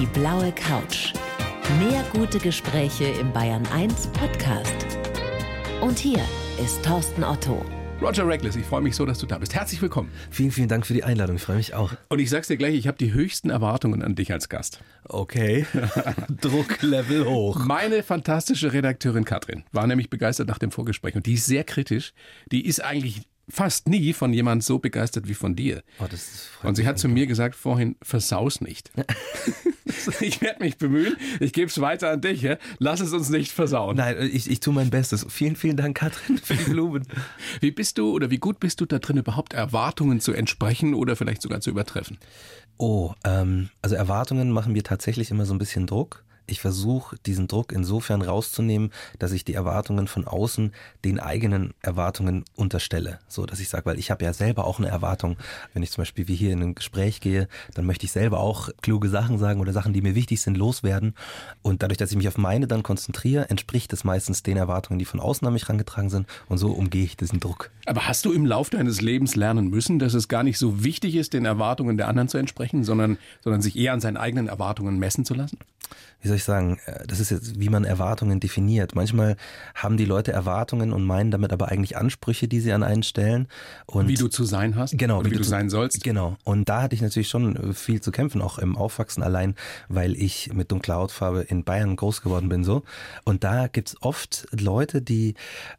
Die blaue Couch. Mehr gute Gespräche im Bayern 1 Podcast. Und hier ist Thorsten Otto. Roger Reckless, ich freue mich so, dass du da bist. Herzlich willkommen. Vielen, vielen Dank für die Einladung. Ich freue mich auch. Und ich sag's dir gleich, ich habe die höchsten Erwartungen an dich als Gast. Okay. Drucklevel hoch. Meine fantastische Redakteurin Katrin war nämlich begeistert nach dem Vorgespräch und die ist sehr kritisch. Die ist eigentlich fast nie von jemand so begeistert wie von dir. Oh, und sie hat zu mir gesagt vorhin, versaus nicht. ich werde mich bemühen, ich gebe es weiter an dich. Ja? Lass es uns nicht versauen. Nein, ich, ich tue mein Bestes. Vielen, vielen Dank, Katrin, für die Blumen. wie bist du oder wie gut bist du da drin, überhaupt Erwartungen zu entsprechen oder vielleicht sogar zu übertreffen? Oh, ähm, also Erwartungen machen mir tatsächlich immer so ein bisschen Druck. Ich versuche, diesen Druck insofern rauszunehmen, dass ich die Erwartungen von außen den eigenen Erwartungen unterstelle. So, dass ich sage, weil ich habe ja selber auch eine Erwartung. Wenn ich zum Beispiel wie hier in ein Gespräch gehe, dann möchte ich selber auch kluge Sachen sagen oder Sachen, die mir wichtig sind, loswerden. Und dadurch, dass ich mich auf meine dann konzentriere, entspricht es meistens den Erwartungen, die von außen an mich herangetragen sind. Und so umgehe ich diesen Druck. Aber hast du im Lauf deines Lebens lernen müssen, dass es gar nicht so wichtig ist, den Erwartungen der anderen zu entsprechen, sondern, sondern sich eher an seinen eigenen Erwartungen messen zu lassen? wie soll ich sagen, äh, das ist jetzt, wie man Erwartungen definiert. Manchmal haben die Leute Erwartungen und meinen damit aber eigentlich Ansprüche, die sie an einen stellen. Und wie du zu sein hast? Genau. Wie, wie du, sein sollst? Genau. Und da hatte ich natürlich schon äh, viel zu kämpfen, auch im Aufwachsen allein, weil ich mit dunkler Hautfarbe in Bayern groß geworden bin so. Und da gibt's oft Leute, die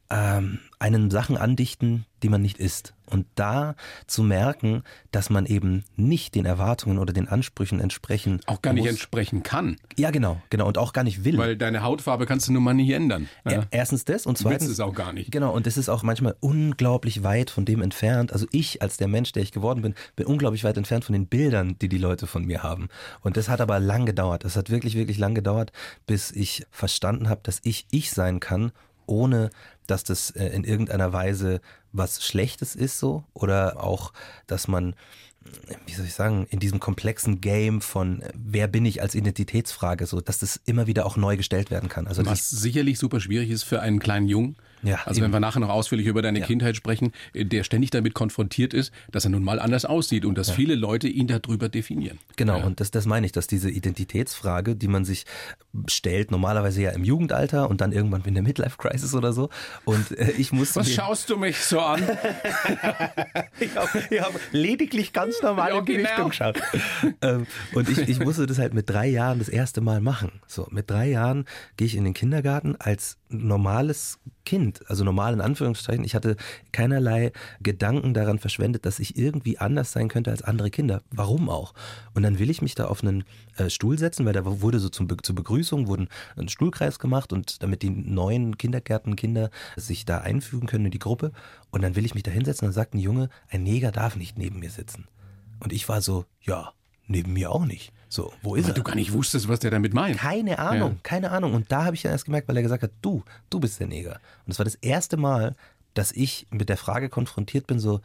ähm, einen Sachen andichten, die man nicht ist. Und da zu merken, dass man eben nicht den Erwartungen oder den Ansprüchen entsprechen auch gar nicht entsprechen kann. Ja, genau, genau und auch gar nicht will. Weil deine Hautfarbe kannst du nun mal nicht ändern. Ja. Erstens das und zweitens ist auch gar nicht. Genau und das ist auch manchmal unglaublich weit von dem entfernt. Also ich als der Mensch, der ich geworden bin, bin unglaublich weit entfernt von den Bildern, die die Leute von mir haben. Und das hat aber lang gedauert. Das hat wirklich wirklich lang gedauert, bis ich verstanden habe, dass ich ich sein kann ohne dass das äh, in irgendeiner Weise was Schlechtes ist so oder auch, dass man wie soll ich sagen, in diesem komplexen Game von äh, wer bin ich als Identitätsfrage, so dass das immer wieder auch neu gestellt werden kann. Also was sicherlich super schwierig ist für einen kleinen Jungen. Ja, also eben. wenn wir nachher noch ausführlich über deine ja. Kindheit sprechen, äh, der ständig damit konfrontiert ist, dass er nun mal anders aussieht und dass ja. viele Leute ihn darüber definieren. Genau, ja. und das, das meine ich, dass diese Identitätsfrage, die man sich stellt, normalerweise ja im Jugendalter und dann irgendwann in der Midlife-Crisis oder so. Und äh, ich muss. Was schaust du mich so an? ich habe hab lediglich ganz ganz normal ja, in die genau. Richtung geschaut. ähm, und ich, ich musste das halt mit drei Jahren das erste Mal machen. So, mit drei Jahren gehe ich in den Kindergarten als normales Kind, also normal in Anführungszeichen. Ich hatte keinerlei Gedanken daran verschwendet, dass ich irgendwie anders sein könnte als andere Kinder. Warum auch? Und dann will ich mich da auf einen äh, Stuhl setzen, weil da wurde so zum, zur Begrüßung wurden ein Stuhlkreis gemacht und damit die neuen Kindergärtenkinder sich da einfügen können in die Gruppe. Und dann will ich mich da hinsetzen und dann sagt ein Junge, ein Neger darf nicht neben mir sitzen. Und ich war so, ja, neben mir auch nicht. So, wo ist weil er? du gar nicht wusstest, was der damit meint. Keine Ahnung, ja. keine Ahnung. Und da habe ich dann erst gemerkt, weil er gesagt hat, du, du bist der Neger. Und das war das erste Mal, dass ich mit der Frage konfrontiert bin, so,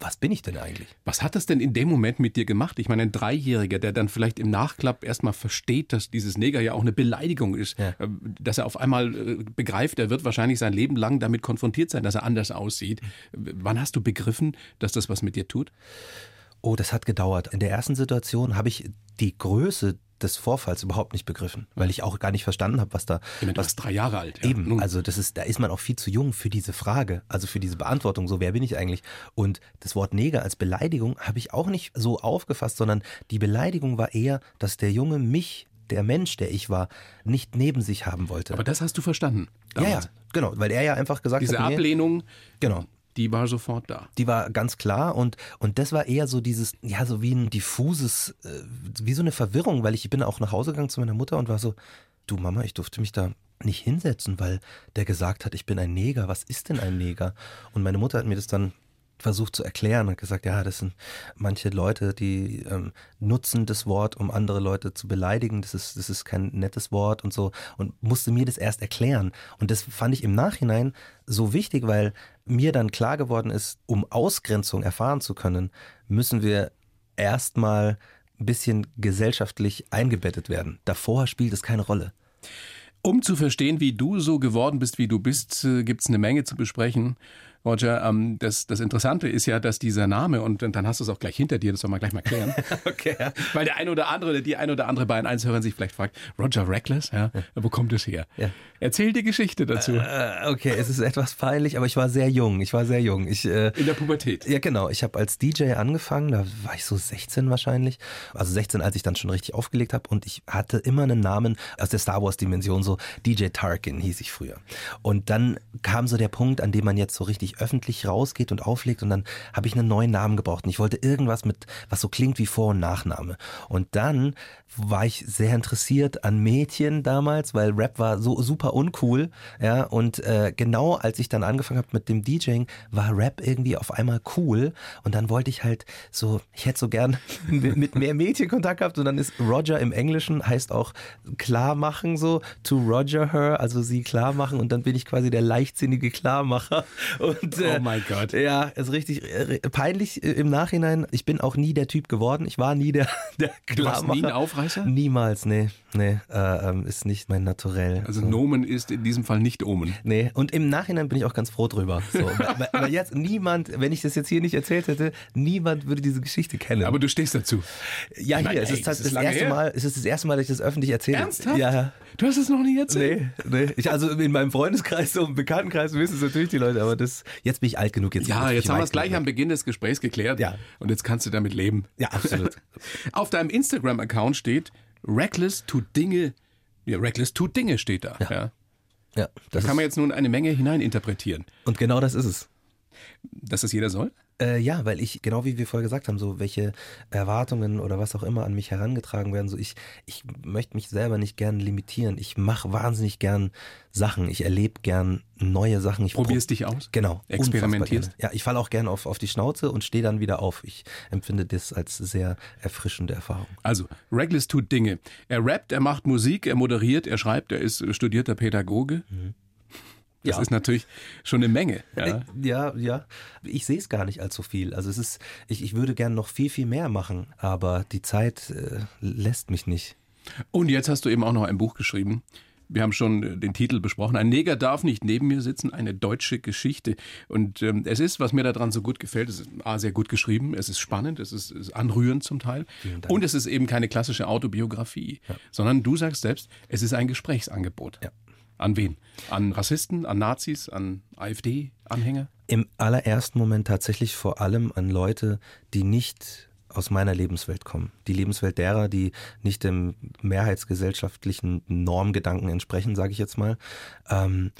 was bin ich denn eigentlich? Was hat das denn in dem Moment mit dir gemacht? Ich meine, ein Dreijähriger, der dann vielleicht im Nachklapp erstmal versteht, dass dieses Neger ja auch eine Beleidigung ist, ja. Äh, dass er auf einmal äh, begreift, er wird wahrscheinlich sein Leben lang damit konfrontiert sein, dass er anders aussieht. Wann hast du begriffen, dass das was mit dir tut? Oh, das hat gedauert. In der ersten Situation habe ich die Größe des Vorfalls überhaupt nicht begriffen, weil ich auch gar nicht verstanden habe, was da. Meine, du was drei Jahre alt. Ja. Eben, also das ist, da ist man auch viel zu jung für diese Frage, also für diese Beantwortung. So, wer bin ich eigentlich? Und das Wort Neger als Beleidigung habe ich auch nicht so aufgefasst, sondern die Beleidigung war eher, dass der Junge mich der Mensch, der ich war, nicht neben sich haben wollte. Aber das hast du verstanden. Damals. Ja, ja, genau, weil er ja einfach gesagt Diese hat. Diese Ablehnung. Genau die war sofort da. Die war ganz klar und, und das war eher so dieses, ja, so wie ein diffuses, äh, wie so eine Verwirrung, weil ich, ich bin auch nach Hause gegangen zu meiner Mutter und war so, du Mama, ich durfte mich da nicht hinsetzen, weil der gesagt hat, ich bin ein Neger. Was ist denn ein Neger? Und meine Mutter hat mir das dann versucht zu erklären und gesagt, ja, das sind manche Leute, die ähm, nutzen das Wort, um andere Leute zu beleidigen. Das ist, das ist kein nettes Wort und so. Und musste mir das erst erklären. Und das fand ich im Nachhinein so wichtig, weil mir dann klar geworden ist, um Ausgrenzung erfahren zu können, müssen wir erstmal ein bisschen gesellschaftlich eingebettet werden. Davor spielt es keine Rolle. Um zu verstehen, wie du so geworden bist, wie du bist, äh, gibt es eine Menge zu besprechen. Roger, ähm, das, das Interessante ist ja, dass dieser Name, und dann hast du es auch gleich hinter dir, das soll man gleich mal klären. okay. Ja. Weil der ein oder andere, die ein oder andere bei eins hören sich vielleicht fragt, Roger Reckless, ja, ja. wo kommt es her? Ja. Erzähl die Geschichte dazu. Äh, okay, es ist etwas peinlich, aber ich war sehr jung. Ich war sehr jung. Ich, äh, In der Pubertät. Ja, genau. Ich habe als DJ angefangen, da war ich so 16 wahrscheinlich. Also 16, als ich dann schon richtig aufgelegt habe. Und ich hatte immer einen Namen aus der Star Wars-Dimension, so DJ Tarkin hieß ich früher. Und dann kam so der Punkt, an dem man jetzt so richtig öffentlich rausgeht und auflegt. Und dann habe ich einen neuen Namen gebraucht. Und ich wollte irgendwas mit, was so klingt wie Vor- und Nachname. Und dann war ich sehr interessiert an Mädchen damals, weil Rap war so super uncool. Ja, und äh, genau als ich dann angefangen habe mit dem DJing, war Rap irgendwie auf einmal cool. Und dann wollte ich halt so, ich hätte so gern mit mehr Mädchen Kontakt gehabt. Und dann ist Roger im Englischen heißt auch klar machen, so to Roger her, also sie klar machen. Und dann bin ich quasi der leichtsinnige Klarmacher. Und, äh, oh mein Gott. Ja, ist richtig äh, peinlich äh, im Nachhinein. Ich bin auch nie der Typ geworden. Ich war nie der, der Klarmacher. Du warst nie ein Aufreißer? Niemals, nee. Nee, äh, ähm, ist nicht mein Naturell. Also so. Nomen ist in diesem Fall nicht Omen. Nee, und im Nachhinein bin ich auch ganz froh drüber. So, weil, weil, jetzt niemand, wenn ich das jetzt hier nicht erzählt hätte, niemand würde diese Geschichte kennen. Aber du stehst dazu. Ja, hier, meine, es, ist, ey, das, das erste Mal, es ist das erste Mal, dass ich das öffentlich erzähle. Ernsthaft? Ja. Du hast es noch nie erzählt? Nee, nee. Ich, also in meinem Freundeskreis, so im Bekanntenkreis wissen es natürlich die Leute, aber das, jetzt bin ich alt genug. Jetzt ja, jetzt haben wir es gleich am Beginn des Gesprächs geklärt. Ja. Und jetzt kannst du damit leben. Ja, absolut. Auf deinem Instagram-Account steht, Reckless tut Dinge, ja, Reckless tut Dinge steht da. Ja. ja. ja da kann man jetzt nun eine Menge hineininterpretieren. Und genau das ist es. Dass das jeder soll? Äh, ja, weil ich, genau wie wir vorher gesagt haben, so welche Erwartungen oder was auch immer an mich herangetragen werden, so ich, ich möchte mich selber nicht gern limitieren. Ich mache wahnsinnig gern Sachen. Ich erlebe gern neue Sachen. Ich Probierst dich aus? Genau. Experimentierst? Ja, ich falle auch gern auf, auf die Schnauze und stehe dann wieder auf. Ich empfinde das als sehr erfrischende Erfahrung. Also, Reckless tut Dinge. Er rappt, er macht Musik, er moderiert, er schreibt, er ist studierter Pädagoge. Mhm. Das ja. ist natürlich schon eine Menge. Ja, ja. ja. Ich sehe es gar nicht allzu viel. Also es ist, ich, ich würde gern noch viel, viel mehr machen, aber die Zeit äh, lässt mich nicht. Und jetzt hast du eben auch noch ein Buch geschrieben. Wir haben schon äh, den Titel besprochen. Ein Neger darf nicht neben mir sitzen, eine deutsche Geschichte. Und ähm, es ist, was mir daran so gut gefällt, es ist A, sehr gut geschrieben, es ist spannend, es ist, ist anrührend zum Teil. Und es ist eben keine klassische Autobiografie, ja. sondern du sagst selbst, es ist ein Gesprächsangebot. Ja. An wen? An Rassisten, an Nazis, an AfD-Anhänger? Im allerersten Moment tatsächlich vor allem an Leute, die nicht aus meiner Lebenswelt kommen. Die Lebenswelt derer, die nicht dem mehrheitsgesellschaftlichen Normgedanken entsprechen, sage ich jetzt mal. Ähm,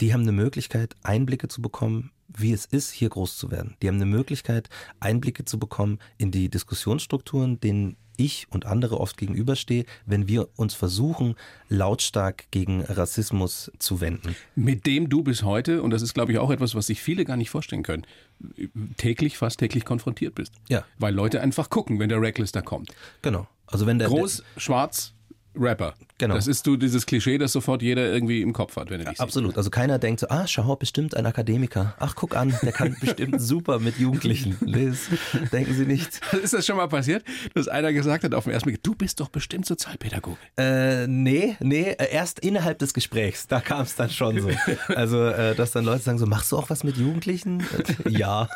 die haben eine Möglichkeit, Einblicke zu bekommen, wie es ist, hier groß zu werden. Die haben eine Möglichkeit, Einblicke zu bekommen in die Diskussionsstrukturen, denen ich und andere oft gegenüberstehe, wenn wir uns versuchen, lautstark gegen Rassismus zu wenden. Mit dem du bis heute, und das ist, glaube ich, auch etwas, was sich viele gar nicht vorstellen können, täglich, fast täglich konfrontiert bist. Ja. Weil Leute einfach gucken, wenn der Reckless da kommt. Genau. Also wenn der groß, der, schwarz, Rapper. Genau. Das ist du dieses Klischee, das sofort jeder irgendwie im Kopf hat, wenn er dich ja, Absolut. Also keiner denkt so, ah, schau, bestimmt ein Akademiker. Ach, guck an, der kann bestimmt super mit Jugendlichen. Liz, denken Sie nicht. Ist das schon mal passiert, dass einer gesagt hat auf den ersten Blick, du bist doch bestimmt Sozialpädagoge? Äh, nee, nee, erst innerhalb des Gesprächs, da kam es dann schon so. Also, äh, dass dann Leute sagen so, machst du auch was mit Jugendlichen? ja,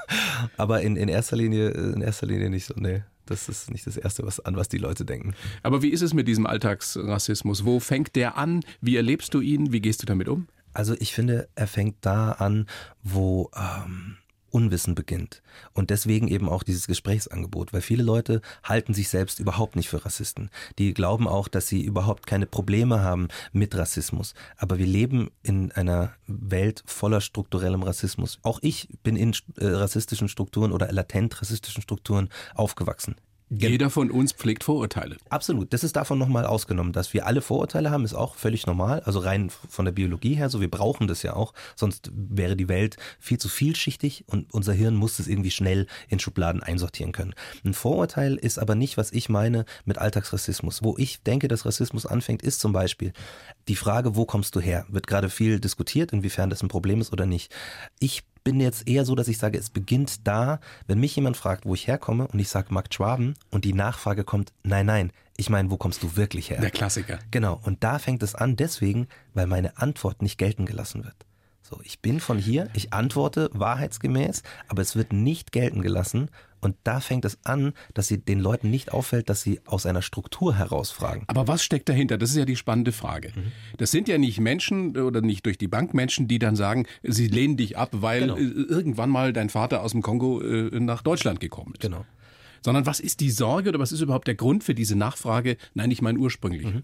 aber in, in erster Linie, in erster Linie nicht so, nee. Das ist nicht das Erste, was, an was die Leute denken. Aber wie ist es mit diesem Alltagsrassismus? Wo fängt der an? Wie erlebst du ihn? Wie gehst du damit um? Also ich finde, er fängt da an, wo ähm, Unwissen beginnt. Und deswegen eben auch dieses Gesprächsangebot, weil viele Leute halten sich selbst überhaupt nicht für Rassisten. Die glauben auch, dass sie überhaupt keine Probleme haben mit Rassismus. Aber wir leben in einer Welt voller strukturellem Rassismus. Auch ich bin in äh, rassistischen Strukturen oder latent rassistischen Strukturen aufgewachsen. Jeder von uns pflegt Vorurteile. Absolut. Das ist davon nochmal ausgenommen. Dass wir alle Vorurteile haben, ist auch völlig normal. Also rein von der Biologie her so. Wir brauchen das ja auch. Sonst wäre die Welt viel zu vielschichtig und unser Hirn muss es irgendwie schnell in Schubladen einsortieren können. Ein Vorurteil ist aber nicht, was ich meine mit Alltagsrassismus. Wo ich denke, dass Rassismus anfängt, ist zum Beispiel die Frage, wo kommst du her? Wird gerade viel diskutiert, inwiefern das ein Problem ist oder nicht. Ich bin jetzt eher so, dass ich sage, es beginnt da, wenn mich jemand fragt, wo ich herkomme und ich sage Mark Schwaben und die Nachfrage kommt, nein, nein, ich meine, wo kommst du wirklich her? Der Klassiker. Genau, und da fängt es an deswegen, weil meine Antwort nicht gelten gelassen wird. So, ich bin von hier, ich antworte wahrheitsgemäß, aber es wird nicht gelten gelassen. Und da fängt es an, dass sie den Leuten nicht auffällt, dass sie aus einer Struktur herausfragen. Aber was steckt dahinter? Das ist ja die spannende Frage. Mhm. Das sind ja nicht Menschen oder nicht durch die Bank Menschen, die dann sagen, sie lehnen dich ab, weil genau. irgendwann mal dein Vater aus dem Kongo äh, nach Deutschland gekommen ist. Genau sondern was ist die Sorge oder was ist überhaupt der Grund für diese Nachfrage? Nein, nicht mein ursprünglicher. Mhm.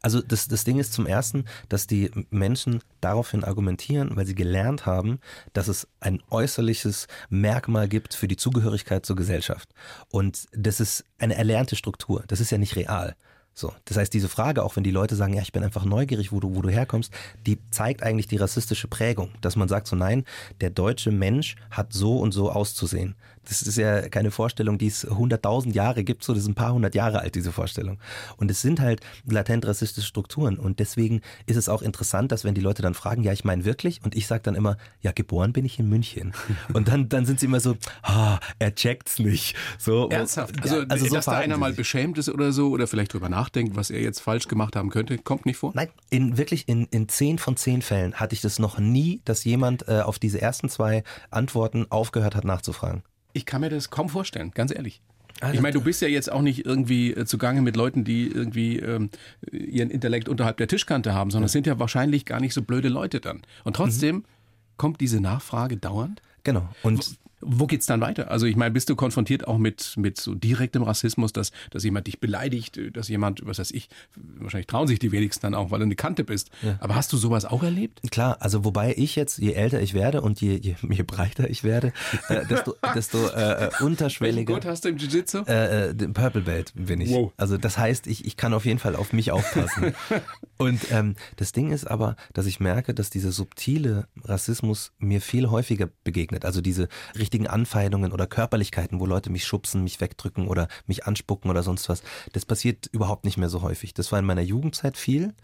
Also das, das Ding ist zum Ersten, dass die Menschen daraufhin argumentieren, weil sie gelernt haben, dass es ein äußerliches Merkmal gibt für die Zugehörigkeit zur Gesellschaft. Und das ist eine erlernte Struktur. Das ist ja nicht real. So, das heißt, diese Frage, auch wenn die Leute sagen, ja, ich bin einfach neugierig, wo du, wo du herkommst, die zeigt eigentlich die rassistische Prägung, dass man sagt so, nein, der deutsche Mensch hat so und so auszusehen. Das ist ja keine Vorstellung, die es hunderttausend Jahre gibt, so das ist ein paar hundert Jahre alt, diese Vorstellung. Und es sind halt latent rassistische Strukturen. Und deswegen ist es auch interessant, dass wenn die Leute dann fragen, ja, ich meine wirklich, und ich sage dann immer, ja, geboren bin ich in München. Und dann, dann sind sie immer so, ah, er checkt's nicht. So, Ernsthaft? Also, also so dass da einer mal beschämt ist oder so, oder vielleicht drüber nachdenkt, was er jetzt falsch gemacht haben könnte, kommt nicht vor? Nein, in wirklich in, in zehn von zehn Fällen hatte ich das noch nie, dass jemand äh, auf diese ersten zwei Antworten aufgehört hat nachzufragen. Ich kann mir das kaum vorstellen, ganz ehrlich. Also ich meine, du bist ja jetzt auch nicht irgendwie äh, zugange mit Leuten, die irgendwie ähm, ihren Intellekt unterhalb der Tischkante haben, sondern es sind ja wahrscheinlich gar nicht so blöde Leute dann. Und trotzdem mhm. kommt diese Nachfrage dauernd. Genau. Und wo geht's dann weiter? Also ich meine, bist du konfrontiert auch mit, mit so direktem Rassismus, dass, dass jemand dich beleidigt, dass jemand, was weiß ich, wahrscheinlich trauen sich die wenigsten dann auch, weil du eine Kante bist. Ja. Aber hast du sowas auch erlebt? Klar, also wobei ich jetzt, je älter ich werde und je, je, je breiter ich werde, äh, desto, desto äh, äh unterschwelliger. Gurt hast du im Jiu-Jitsu? Äh, äh, Purple Belt bin ich. Wow. Also das heißt, ich, ich kann auf jeden Fall auf mich aufpassen. und ähm, das Ding ist aber, dass ich merke, dass dieser subtile Rassismus mir viel häufiger begegnet. Also diese richtigen Anfeindungen oder Körperlichkeiten, wo Leute mich schubsen, mich wegdrücken oder mich anspucken oder sonst was. Das passiert überhaupt nicht mehr so häufig. Das war in meiner Jugendzeit viel.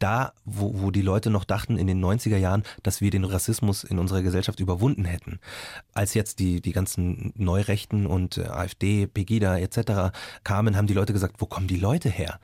Da, wo, wo die Leute noch dachten in den 90er Jahren, dass wir den Rassismus in unserer Gesellschaft überwunden hätten. Als jetzt die, die ganzen Neurechten und äh, AfD, Pegida etc. kamen, haben die Leute gesagt, wo kommen die Leute her?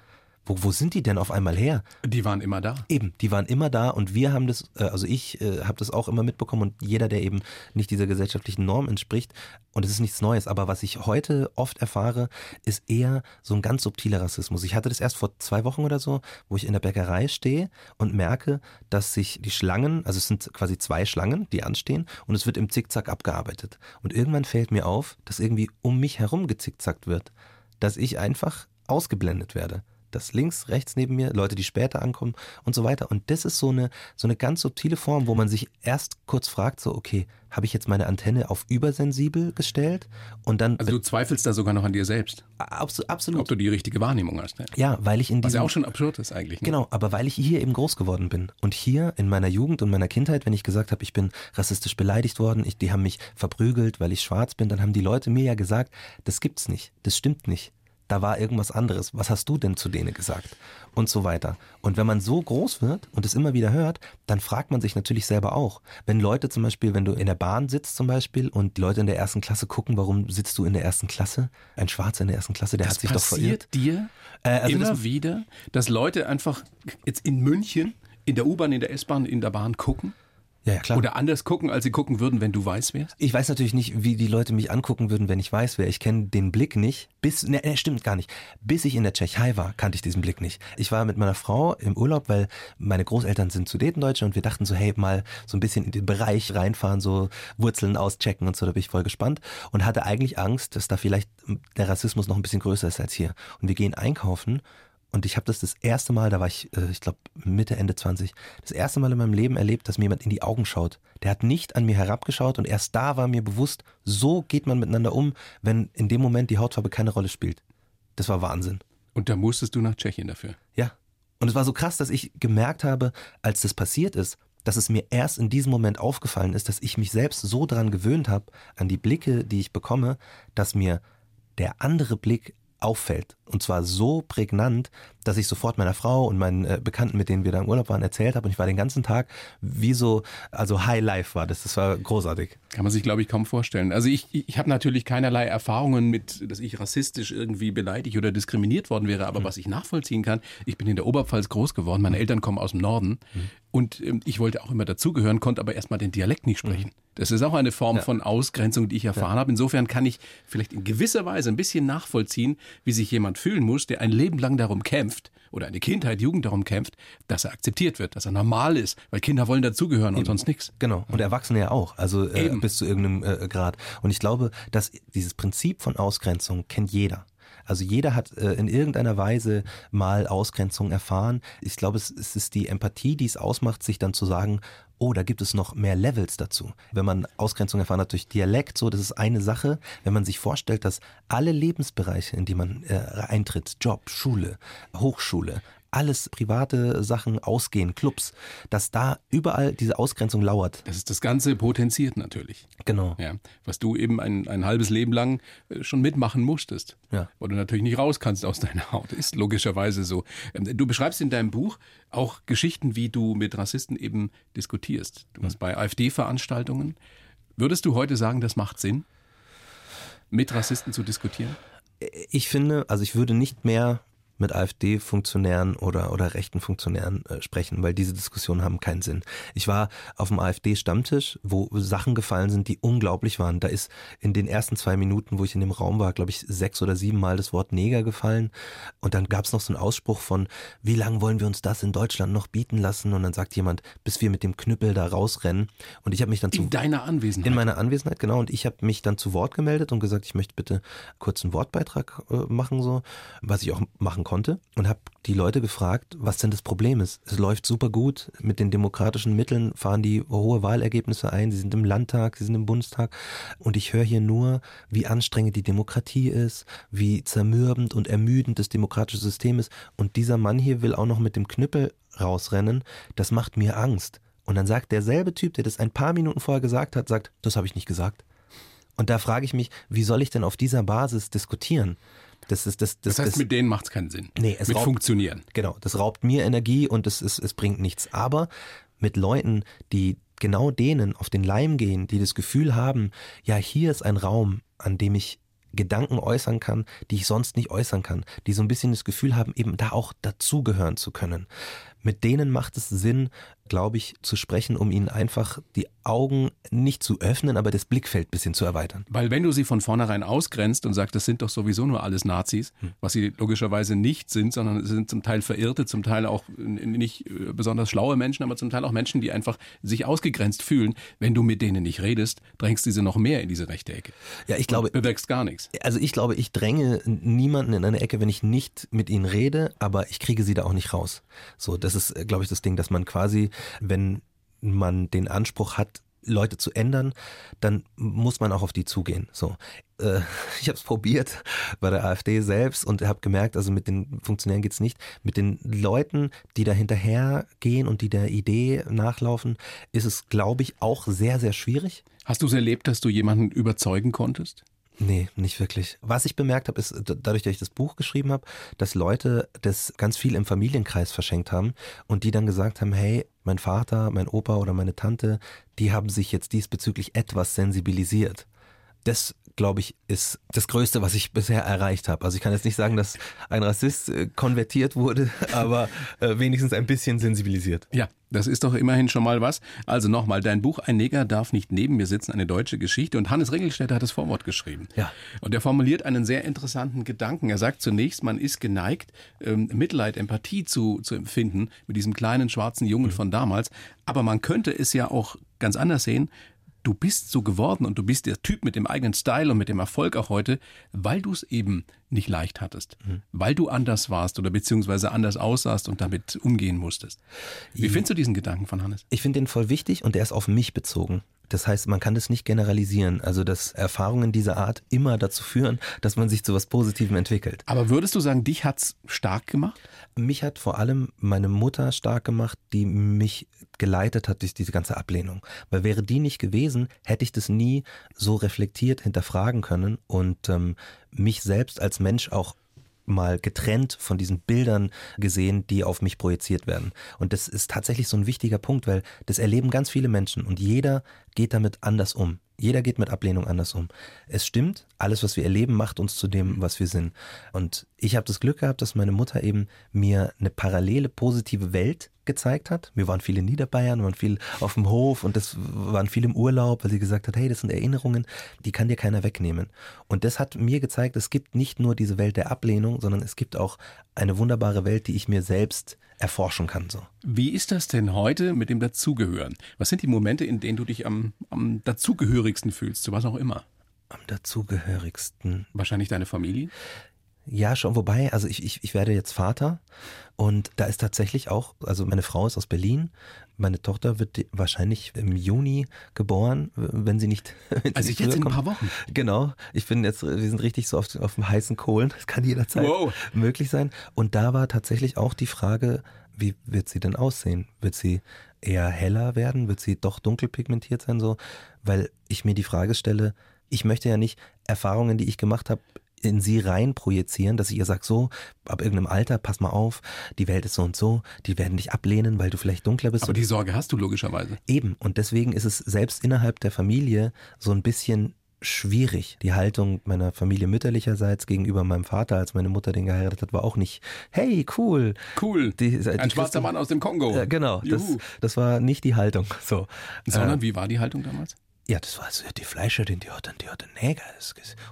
Wo, wo sind die denn auf einmal her? Die waren immer da. Eben, die waren immer da und wir haben das, äh, also ich äh, habe das auch immer mitbekommen und jeder, der eben nicht dieser gesellschaftlichen Norm entspricht, und es ist nichts Neues, aber was ich heute oft erfahre, ist eher so ein ganz subtiler Rassismus. Ich hatte das erst vor zwei Wochen oder so, wo ich in der Bäckerei stehe und merke, dass sich die Schlangen, also es sind quasi zwei Schlangen, die anstehen und es wird im Zickzack abgearbeitet. Und irgendwann fällt mir auf, dass irgendwie um mich herum gezickzackt wird, dass ich einfach ausgeblendet werde dass links, rechts neben mir, Leute, die später ankommen und so weiter. Und das ist so eine, so eine ganz subtile Form, wo man sich erst kurz fragt, so, okay, habe ich jetzt meine Antenne auf übersensibel gestellt? Und dann. Also du zweifelst da sogar noch an dir selbst. absolut. Ob du die richtige Wahrnehmung hast. Ne? Ja, weil ich in diesem. Was ja auch schon absurd ist eigentlich. Ne? Genau, aber weil ich hier eben groß geworden bin. Und hier in meiner Jugend und meiner Kindheit, wenn ich gesagt habe, ich bin rassistisch beleidigt worden, ich, die haben mich verprügelt, weil ich schwarz bin, dann haben die Leute mir ja gesagt, das gibt's nicht, das stimmt nicht da war irgendwas anderes. Was hast du denn zu denen gesagt? Und so weiter. Und wenn man so groß wird und es immer wieder hört, dann fragt man sich natürlich selber auch. Wenn Leute zum Beispiel, wenn du in der Bahn sitzt zum Beispiel und die Leute in der ersten Klasse gucken, warum sitzt du in der ersten Klasse? Ein Schwarzer in der ersten Klasse, der das hat sich doch verirrt. dir äh, also immer wieder, dass Leute einfach jetzt in München in der U-Bahn, in der S-Bahn, in der Bahn gucken ja, ja, klar. Oder anders gucken, als sie gucken würden, wenn du weiß wärst? Ich weiß natürlich nicht, wie die Leute mich angucken würden, wenn ich weiß wäre. Ich kenne den Blick nicht. Bis, ne, ne, stimmt gar nicht. Bis ich in der Tschechei war, kannte ich diesen Blick nicht. Ich war mit meiner Frau im Urlaub, weil meine Großeltern sind Sudetendeutsche und wir dachten so, hey, mal so ein bisschen in den Bereich reinfahren, so Wurzeln auschecken und so. Da bin ich voll gespannt und hatte eigentlich Angst, dass da vielleicht der Rassismus noch ein bisschen größer ist als hier. Und wir gehen einkaufen und ich habe das das erste Mal, da war ich, äh, ich glaube Mitte, Ende 20, das erste Mal in meinem Leben erlebt, dass mir jemand in die Augen schaut. Der hat nicht an mir herabgeschaut und erst da war mir bewusst, so geht man miteinander um, wenn in dem Moment die Hautfarbe keine Rolle spielt. Das war Wahnsinn. Und da musstest du nach Tschechien dafür? Ja. Und es war so krass, dass ich gemerkt habe, als das passiert ist, dass es mir erst in diesem Moment aufgefallen ist, dass ich mich selbst so daran gewöhnt habe, an die Blicke, die ich bekomme, dass mir der andere Blick auffällt. Und zwar so prägnant, dass ich sofort meiner Frau und meinen äh, Bekannten, mit denen wir da im Urlaub waren, erzählt habe. Und ich war den ganzen Tag wie so, also High Life war das. Das war großartig. Kann man sich, glaube ich, kaum vorstellen. Also ich, ich habe natürlich keinerlei Erfahrungen mit, dass ich rassistisch irgendwie beleidigt oder diskriminiert worden wäre. Aber mhm. was ich nachvollziehen kann, ich bin in der Oberpfalz groß geworden. Meine Eltern kommen aus dem Norden. Mhm. Und ähm, ich wollte auch immer dazugehören, konnte aber erstmal den Dialekt nicht sprechen. Mhm. Das ist auch eine Form ja. von Ausgrenzung, die ich erfahren ja. habe. Insofern kann ich vielleicht in gewisser Weise ein bisschen nachvollziehen, wie sich jemand fühlen muss, der ein Leben lang darum kämpft oder eine Kindheit, Jugend darum kämpft, dass er akzeptiert wird, dass er normal ist, weil Kinder wollen dazugehören und sonst nichts. Genau. Und Erwachsene ja auch, also äh, bis zu irgendeinem äh, Grad. Und ich glaube, dass dieses Prinzip von Ausgrenzung kennt jeder. Also jeder hat äh, in irgendeiner Weise mal Ausgrenzung erfahren. Ich glaube, es, es ist die Empathie, die es ausmacht, sich dann zu sagen, oh, da gibt es noch mehr Levels dazu. Wenn man Ausgrenzung erfahren hat durch Dialekt, so, das ist eine Sache. Wenn man sich vorstellt, dass alle Lebensbereiche, in die man äh, eintritt, Job, Schule, Hochschule, alles private Sachen ausgehen, Clubs, dass da überall diese Ausgrenzung lauert. Das ist das Ganze potenziert natürlich. Genau. Ja, was du eben ein, ein halbes Leben lang äh, schon mitmachen musstest. Ja. Weil du natürlich nicht raus kannst aus deiner Haut. Ist logischerweise so. Ähm, du beschreibst in deinem Buch auch Geschichten, wie du mit Rassisten eben diskutierst. Du warst mhm. bei AfD-Veranstaltungen. Würdest du heute sagen, das macht Sinn, mit Rassisten zu diskutieren? Ich finde, also ich würde nicht mehr mit AfD-Funktionären oder, oder rechten Funktionären äh, sprechen, weil diese Diskussionen haben keinen Sinn. Ich war auf dem AfD-Stammtisch, wo Sachen gefallen sind, die unglaublich waren. Da ist in den ersten zwei Minuten, wo ich in dem Raum war, glaube ich, sechs oder sieben Mal das Wort Neger gefallen. Und dann gab es noch so einen Ausspruch von, wie lange wollen wir uns das in Deutschland noch bieten lassen? Und dann sagt jemand, bis wir mit dem Knüppel da rausrennen. Und ich habe mich dann in zu... In deiner Anwesenheit? In meiner Anwesenheit, genau. Und ich habe mich dann zu Wort gemeldet und gesagt, ich möchte bitte kurz einen Wortbeitrag äh, machen, so, was ich auch machen konnte und habe die Leute gefragt, was denn das Problem ist. Es läuft super gut. Mit den demokratischen Mitteln fahren die hohe Wahlergebnisse ein. Sie sind im Landtag, sie sind im Bundestag. Und ich höre hier nur, wie anstrengend die Demokratie ist, wie zermürbend und ermüdend das demokratische System ist. Und dieser Mann hier will auch noch mit dem Knüppel rausrennen. Das macht mir Angst. Und dann sagt derselbe Typ, der das ein paar Minuten vorher gesagt hat, sagt, das habe ich nicht gesagt. Und da frage ich mich, wie soll ich denn auf dieser Basis diskutieren? Das, ist, das, das, das heißt, das, mit denen macht es keinen Sinn. Nee, es mit raubt, funktionieren. Genau, das raubt mir Energie und es, es, es bringt nichts. Aber mit Leuten, die genau denen auf den Leim gehen, die das Gefühl haben, ja, hier ist ein Raum, an dem ich Gedanken äußern kann, die ich sonst nicht äußern kann, die so ein bisschen das Gefühl haben, eben da auch dazugehören zu können. Mit denen macht es Sinn, glaube ich, zu sprechen, um ihnen einfach die Augen nicht zu öffnen, aber das Blickfeld ein bisschen zu erweitern. Weil wenn du sie von vornherein ausgrenzt und sagst, das sind doch sowieso nur alles Nazis, hm. was sie logischerweise nicht sind, sondern es sind zum Teil verirrte, zum Teil auch nicht äh, besonders schlaue Menschen, aber zum Teil auch Menschen, die einfach sich ausgegrenzt fühlen. Wenn du mit denen nicht redest, drängst du sie noch mehr in diese rechte Ecke. Ja, ich glaube. bewirkst gar nichts. Also ich glaube, ich dränge niemanden in eine Ecke, wenn ich nicht mit ihnen rede, aber ich kriege sie da auch nicht raus. So, das ist, äh, glaube ich, das Ding, dass man quasi, wenn man den Anspruch hat, Leute zu ändern, dann muss man auch auf die zugehen. So, äh, ich habe es probiert bei der AfD selbst und habe gemerkt, also mit den Funktionären geht's nicht. Mit den Leuten, die da hinterher gehen und die der Idee nachlaufen, ist es, glaube ich, auch sehr, sehr schwierig. Hast du es erlebt, dass du jemanden überzeugen konntest? Nee, nicht wirklich. Was ich bemerkt habe, ist dadurch, dass ich das Buch geschrieben habe, dass Leute das ganz viel im Familienkreis verschenkt haben und die dann gesagt haben, hey, mein Vater, mein Opa oder meine Tante, die haben sich jetzt diesbezüglich etwas sensibilisiert. Das glaube ich, ist das Größte, was ich bisher erreicht habe. Also ich kann jetzt nicht sagen, dass ein Rassist äh, konvertiert wurde, aber äh, wenigstens ein bisschen sensibilisiert. Ja, das ist doch immerhin schon mal was. Also nochmal, dein Buch Ein Neger darf nicht neben mir sitzen, eine deutsche Geschichte. Und Hannes Ringelstädter hat das Vorwort geschrieben. Ja. Und er formuliert einen sehr interessanten Gedanken. Er sagt zunächst, man ist geneigt, ähm, Mitleid, Empathie zu, zu empfinden mit diesem kleinen schwarzen Jungen mhm. von damals. Aber man könnte es ja auch ganz anders sehen du bist so geworden und du bist der Typ mit dem eigenen Style und mit dem Erfolg auch heute, weil du es eben nicht leicht hattest, mhm. weil du anders warst oder beziehungsweise anders aussahst und damit umgehen musstest. Wie findest du diesen Gedanken von Hannes? Ich finde den voll wichtig und der ist auf mich bezogen. Das heißt, man kann das nicht generalisieren. Also, dass Erfahrungen dieser Art immer dazu führen, dass man sich zu was Positivem entwickelt. Aber würdest du sagen, dich hat's stark gemacht? Mich hat vor allem meine Mutter stark gemacht, die mich geleitet hat durch diese ganze Ablehnung. Weil wäre die nicht gewesen, hätte ich das nie so reflektiert hinterfragen können und ähm, mich selbst als Mensch auch mal getrennt von diesen Bildern gesehen, die auf mich projiziert werden. Und das ist tatsächlich so ein wichtiger Punkt, weil das erleben ganz viele Menschen und jeder geht damit anders um. Jeder geht mit Ablehnung anders um. Es stimmt, alles, was wir erleben, macht uns zu dem, was wir sind. Und ich habe das Glück gehabt, dass meine Mutter eben mir eine parallele positive Welt gezeigt hat. Wir waren viel in Niederbayern, wir waren viel auf dem Hof und das waren viel im Urlaub, weil sie gesagt hat, hey, das sind Erinnerungen, die kann dir keiner wegnehmen. Und das hat mir gezeigt, es gibt nicht nur diese Welt der Ablehnung, sondern es gibt auch eine wunderbare Welt, die ich mir selbst erforschen kann. So. Wie ist das denn heute mit dem Dazugehören? Was sind die Momente, in denen du dich am, am dazugehörigsten fühlst, zu was auch immer? Am dazugehörigsten. Wahrscheinlich deine Familie? Ja, schon, wobei, also ich, ich, ich werde jetzt Vater und da ist tatsächlich auch, also meine Frau ist aus Berlin, meine Tochter wird wahrscheinlich im Juni geboren, wenn sie nicht. Wenn sie also nicht jetzt in ein paar Wochen. Genau. Ich bin jetzt, wir sind richtig so auf, auf dem heißen Kohlen. Das kann jederzeit wow. möglich sein. Und da war tatsächlich auch die Frage, wie wird sie denn aussehen? Wird sie eher heller werden? Wird sie doch dunkel pigmentiert sein? So, weil ich mir die Frage stelle, ich möchte ja nicht Erfahrungen, die ich gemacht habe, in sie rein projizieren, dass ich ihr sage, so, ab irgendeinem Alter, pass mal auf, die Welt ist so und so, die werden dich ablehnen, weil du vielleicht dunkler bist. Aber die Sorge hast du logischerweise. Eben. Und deswegen ist es selbst innerhalb der Familie so ein bisschen schwierig. Die Haltung meiner Familie mütterlicherseits gegenüber meinem Vater, als meine Mutter den geheiratet hat, war auch nicht, hey, cool. Cool. Die, die Ein schwarzer Mann aus dem Kongo. Äh, genau. Das, das, war nicht die Haltung. So. Sondern äh, wie war die Haltung damals? Ja, das war so, die Fleischerin, die hat dann, die hat einen Neger.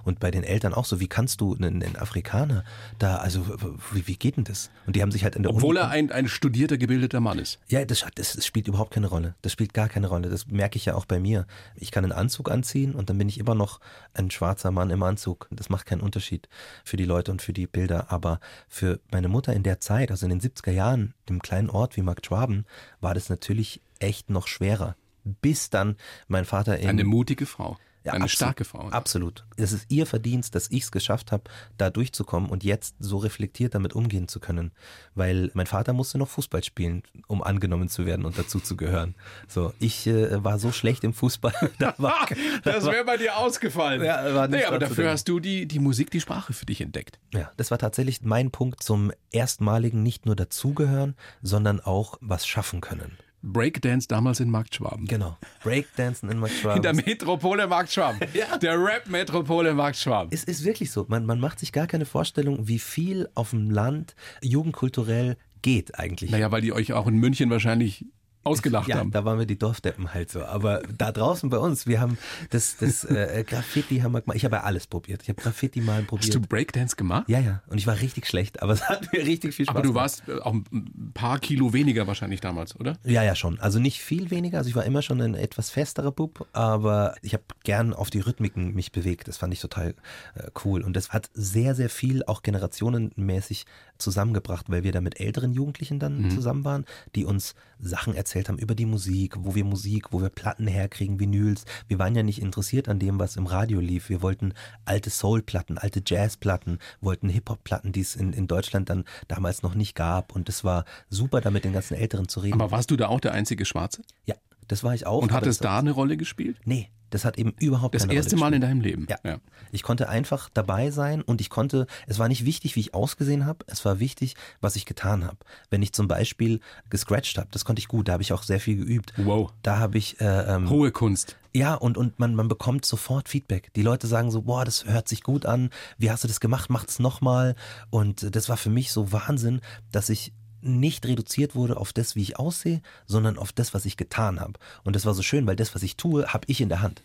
Und bei den Eltern auch so, wie kannst du einen, einen Afrikaner da, also wie, wie geht denn das? Und die haben sich halt in der Obwohl Uni er ein, ein studierter, gebildeter Mann ist. Ja, das, das, das spielt überhaupt keine Rolle. Das spielt gar keine Rolle. Das merke ich ja auch bei mir. Ich kann einen Anzug anziehen und dann bin ich immer noch ein schwarzer Mann im Anzug. Das macht keinen Unterschied für die Leute und für die Bilder. Aber für meine Mutter in der Zeit, also in den 70er Jahren, im kleinen Ort wie Markt Schwaben, war das natürlich echt noch schwerer bis dann mein Vater in. Eine mutige Frau. Ja, eine starke Frau. Absolut. Es ist ihr Verdienst, dass ich es geschafft habe, da durchzukommen und jetzt so reflektiert damit umgehen zu können. Weil mein Vater musste noch Fußball spielen, um angenommen zu werden und dazu zu gehören. So, ich äh, war so schlecht im Fußball. da war, das wäre bei dir ausgefallen. Ja, war nicht nee, aber dafür hast du die, die Musik, die Sprache für dich entdeckt. Ja, das war tatsächlich mein Punkt zum erstmaligen nicht nur dazugehören, sondern auch was schaffen können. Breakdance damals in Marktschwaben. Genau. Breakdancen in Marktschwaben. In der Metropole Marktschwaben. ja. Der Rap-Metropole Marktschwaben. Es ist wirklich so. Man, man macht sich gar keine Vorstellung, wie viel auf dem Land jugendkulturell geht eigentlich. Naja, weil die euch auch in München wahrscheinlich ausgelacht ja, haben. Da waren wir die Dorfdeppen halt so. Aber da draußen bei uns, wir haben das, das äh, Graffiti haben wir gemacht. Ich habe ja alles probiert. Ich habe Graffiti malen probiert. Hast du Breakdance gemacht? Ja, ja. Und ich war richtig schlecht, aber es hat mir richtig viel Spaß gemacht. Aber du warst äh, auch ein paar Kilo weniger wahrscheinlich damals, oder? Ja, ja, schon. Also nicht viel weniger. Also ich war immer schon ein etwas festerer Bub, aber ich habe gern auf die Rhythmiken mich bewegt. Das fand ich total äh, cool. Und das hat sehr, sehr viel auch generationenmäßig zusammengebracht, weil wir da mit älteren Jugendlichen dann mhm. zusammen waren, die uns Sachen erzählt haben über die Musik, wo wir Musik, wo wir Platten herkriegen, Vinyls. Wir waren ja nicht interessiert an dem, was im Radio lief. Wir wollten alte Soul-Platten, alte Jazz-Platten, wollten Hip-Hop-Platten, die es in, in Deutschland dann damals noch nicht gab. Und es war super, da mit den ganzen Älteren zu reden. Aber warst du da auch der einzige Schwarze? Ja, das war ich auch. Und hat es da eine Rolle gespielt? Nee, das hat eben überhaupt das keine erste Rolle Mal in deinem Leben. Ja. ja. Ich konnte einfach dabei sein und ich konnte, es war nicht wichtig, wie ich ausgesehen habe, es war wichtig, was ich getan habe. Wenn ich zum Beispiel gescratcht habe, das konnte ich gut, da habe ich auch sehr viel geübt. Wow. Da habe ich äh, ähm, hohe Kunst. Ja, und, und man, man bekommt sofort Feedback. Die Leute sagen so, boah, das hört sich gut an, wie hast du das gemacht, macht's nochmal. Und das war für mich so Wahnsinn, dass ich nicht reduziert wurde auf das, wie ich aussehe, sondern auf das, was ich getan habe. Und das war so schön, weil das, was ich tue, habe ich in der Hand.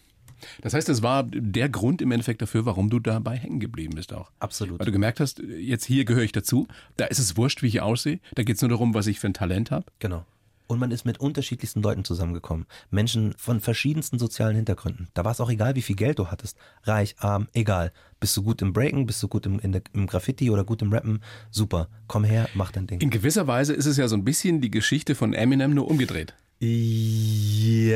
Das heißt, es war der Grund im Endeffekt dafür, warum du dabei hängen geblieben bist auch. Absolut. Weil du gemerkt hast, jetzt hier gehöre ich dazu, da ist es wurscht, wie ich aussehe, da geht es nur darum, was ich für ein Talent habe. Genau. Und man ist mit unterschiedlichsten Leuten zusammengekommen. Menschen von verschiedensten sozialen Hintergründen. Da war es auch egal, wie viel Geld du hattest. Reich, arm, egal. Bist du gut im Breaken, bist du gut im, der, im Graffiti oder gut im Rappen? Super. Komm her, mach dein Ding. In gewisser Weise ist es ja so ein bisschen die Geschichte von Eminem nur umgedreht. Jein,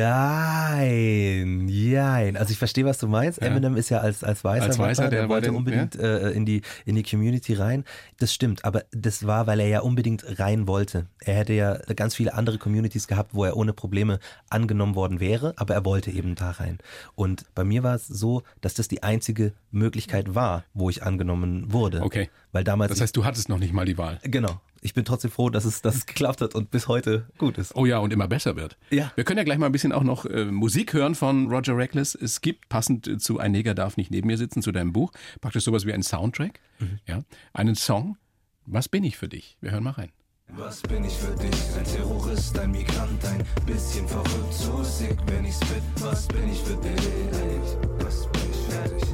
jein. Also ich verstehe, was du meinst. Ja. Eminem ist ja als, als Weißer, als Weißer der, der wollte den, unbedingt ja? äh, in, die, in die Community rein. Das stimmt, aber das war, weil er ja unbedingt rein wollte. Er hätte ja ganz viele andere Communities gehabt, wo er ohne Probleme angenommen worden wäre, aber er wollte eben da rein. Und bei mir war es so, dass das die einzige Möglichkeit war, wo ich angenommen wurde. Okay. Weil damals. Das heißt, du hattest noch nicht mal die Wahl. Genau ich bin trotzdem froh, dass es, dass es geklappt hat und bis heute gut ist. Oh ja, und immer besser wird. Ja. Wir können ja gleich mal ein bisschen auch noch äh, Musik hören von Roger Reckless. Es gibt passend zu Ein Neger darf nicht neben mir sitzen, zu deinem Buch, praktisch sowas wie ein Soundtrack. Mhm. Ja. Einen Song. Was bin ich für dich? Wir hören mal rein. Was bin ich für dich? Ein Terrorist, ein Migrant, ein bisschen verrückt, so sick, wenn ich spit. Was bin ich für dich? Was bin ich für dich?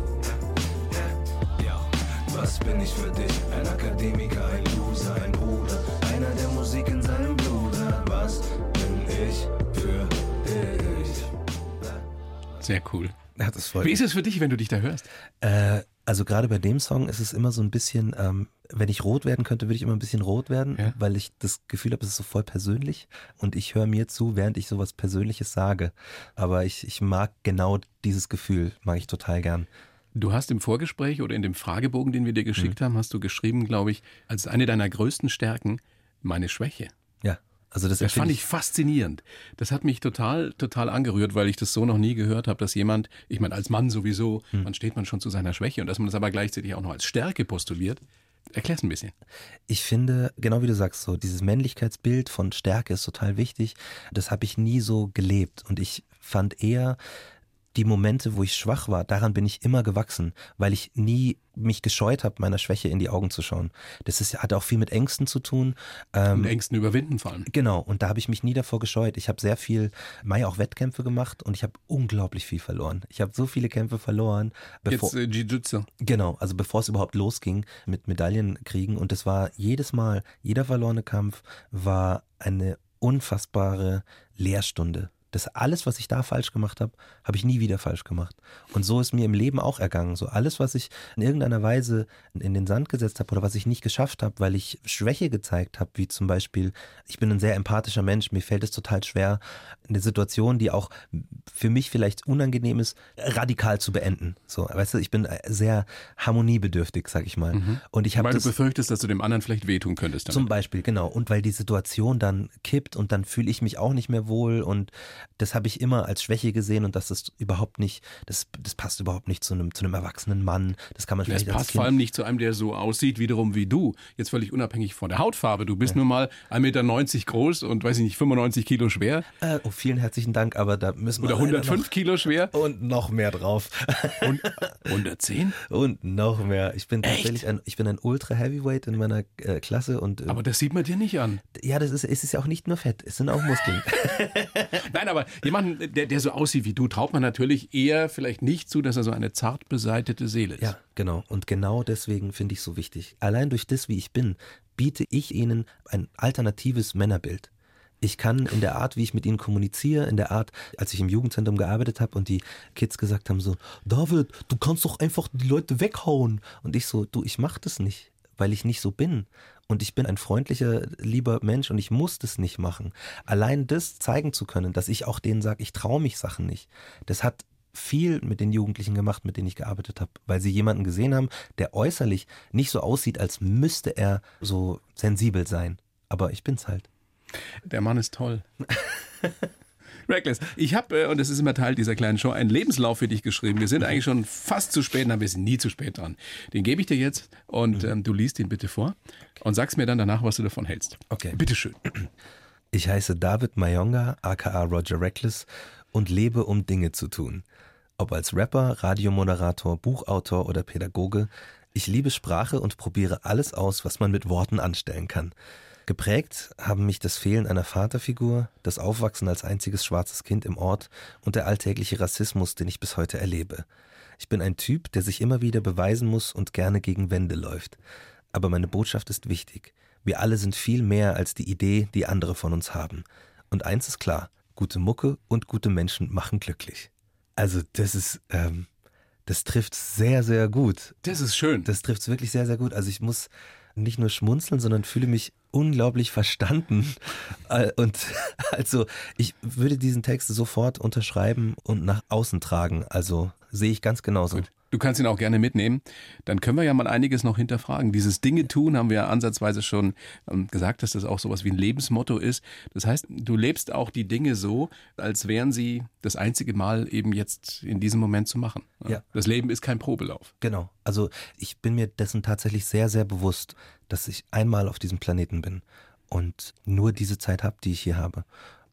Was bin ich für dich? Ein Akademiker, ein Loser, ein Bruder, einer, der Musik in seinem Blut hat. Was bin ich für dich? Sehr cool. Ja, das freut Wie ist es für dich, wenn du dich da hörst? Äh, also gerade bei dem Song ist es immer so ein bisschen, ähm, wenn ich rot werden könnte, würde ich immer ein bisschen rot werden, Ja. weil ich das Gefühl habe, es ist so voll persönlich und ich höre mir zu, während ich sowas Persönliches sage. Aber ich, ich mag genau dieses Gefühl, mag ich total gern. Du hast im Vorgespräch oder in dem Fragebogen, den wir dir geschickt haben, hast du geschrieben, glaube ich, als eine deiner größten Stärken meine Schwäche. Ja, also das, Das fand ich faszinierend. Das hat mich total, total angerührt, weil ich das so noch nie gehört habe, dass jemand, ich meine, als Mann sowieso, man steht man schon zu seiner Schwäche und dass man das aber gleichzeitig auch noch als Stärke postuliert. Erklär's ein bisschen. Ich finde, genau wie du sagst, so dieses Männlichkeitsbild von Stärke ist total wichtig. Das habe ich nie so gelebt und ich fand eher die Momente, wo ich schwach war, daran bin ich immer gewachsen, weil ich nie mich gescheut habe, meiner Schwäche in die Augen zu schauen. Das ist, hat auch viel mit Ängsten zu tun. Ähm, Und Ängsten überwinden vor allem. Genau, und da habe ich mich nie davor gescheut. Ich habe sehr viel, Mai auch Wettkämpfe gemacht und ich habe unglaublich viel verloren. Ich habe so viele Kämpfe verloren, bevor, Jetzt äh, Jiu-Jitsu. Genau, also bevor es überhaupt losging mit Medaillenkriegen. Und es war jedes Mal, jeder verlorene Kampf war eine unfassbare Lehrstunde. Das alles, was ich da falsch gemacht habe, habe ich nie wieder falsch gemacht. Und so ist mir im Leben auch ergangen. So alles, was ich in irgendeiner Weise in den Sand gesetzt habe oder was ich nicht geschafft habe, weil ich Schwäche gezeigt habe, wie zum Beispiel, ich bin ein sehr empathischer Mensch, mir fällt es total schwer, eine Situation, die auch für mich vielleicht unangenehm ist, radikal zu beenden. So, weißt du, ich bin sehr harmoniebedürftig, sag ich mal. Und ich habe Weil du das befürchtest, dass du dem anderen vielleicht wehtun könntest. Damit. zum Beispiel, genau. Und weil die Situation dann kippt und dann fühle ich mich auch nicht mehr wohl und das habe ich immer als Schwäche gesehen und das ist überhaupt nicht, das, das passt überhaupt nicht zu einem, zu einem erwachsenen Mann. Das kann man Das vielleicht als passt vor allem nicht zu einem, der so aussieht, wiederum wie du. Jetzt völlig unabhängig von der Hautfarbe. Du bist nun mal 1,90 Meter groß und weiß ich nicht, 95 Kilo schwer Äh, oh, vielen herzlichen Dank, aber da müssen wir oder leider 105 Kilo schwer und noch mehr drauf. und 110. und noch mehr. Ich bin tatsächlich ein, ich bin ein Ultra Heavyweight in meiner äh, Klasse und äh, Aber das sieht man dir nicht an. ja, das ist, es ist ja auch nicht nur Fett, es sind auch Muskeln. Nein, aber jemanden, der, der so aussieht wie du, traut man natürlich eher vielleicht nicht zu, dass er so eine zart beseitete Seele ist. Ja, genau. Und genau deswegen finde ich es so wichtig. Allein durch das, wie ich bin, biete ich ihnen ein alternatives Männerbild. Ich kann in der Art, wie ich mit ihnen kommuniziere, in der Art, als ich im Jugendzentrum gearbeitet habe und die Kids gesagt haben so, David, du kannst doch einfach die Leute weghauen. Und ich so, du, ich mach das nicht, weil ich nicht so bin. Und ich bin ein freundlicher, lieber Mensch und ich muss das nicht machen. Allein das zeigen zu können, dass ich auch denen sage, ich traue mich Sachen nicht, das hat viel mit den Jugendlichen gemacht, mit denen ich gearbeitet habe, weil sie jemanden gesehen haben, der äußerlich nicht so aussieht, als müsste er so sensibel sein. Aber ich bin's halt. Der Mann ist toll. Reckless. Ich habe, äh, und das ist immer Teil dieser kleinen Show, einen Lebenslauf für dich geschrieben. Wir sind eigentlich schon fast zu spät, aber wir sind nie zu spät dran. Den gebe ich dir jetzt und ähm, du liest ihn bitte vor und sagst mir dann danach, was du davon hältst. Okay. Bitteschön. Ich heiße David Mayonga, aka Roger Reckless, und lebe, um Dinge zu tun. Ob als Rapper, Radiomoderator, Buchautor oder Pädagoge, ich liebe Sprache und probiere alles aus, was man mit Worten anstellen kann. Geprägt haben mich das Fehlen einer Vaterfigur, das Aufwachsen als einziges schwarzes Kind im Ort und der alltägliche Rassismus, den ich bis heute erlebe. Ich bin ein Typ, der sich immer wieder beweisen muss und gerne gegen Wände läuft. Aber meine Botschaft ist wichtig. Wir alle sind viel mehr als die Idee, die andere von uns haben. Und eins ist klar, gute Mucke und gute Menschen machen glücklich. Also das ist, ähm, das trifft sehr, sehr gut. Das ist schön. Das trifft wirklich sehr, sehr gut. Also ich muss nicht nur schmunzeln, sondern fühle mich unglaublich verstanden. Äh, Und also ich würde diesen Text sofort unterschreiben und nach außen tragen. Also sehe ich ganz genauso. Gut. Du kannst ihn auch gerne mitnehmen. Dann können wir ja mal einiges noch hinterfragen. Dieses Dinge tun haben wir ja ansatzweise schon ähm, gesagt, dass das auch sowas wie ein Lebensmotto ist. Das heißt, du lebst auch die Dinge so, als wären sie das einzige Mal eben jetzt in diesem Moment zu machen. Ja. Das Leben ist kein Probelauf. Genau. Also ich bin mir dessen tatsächlich sehr, sehr bewusst, dass ich einmal auf diesem Planeten bin und nur diese Zeit habe, die ich hier habe.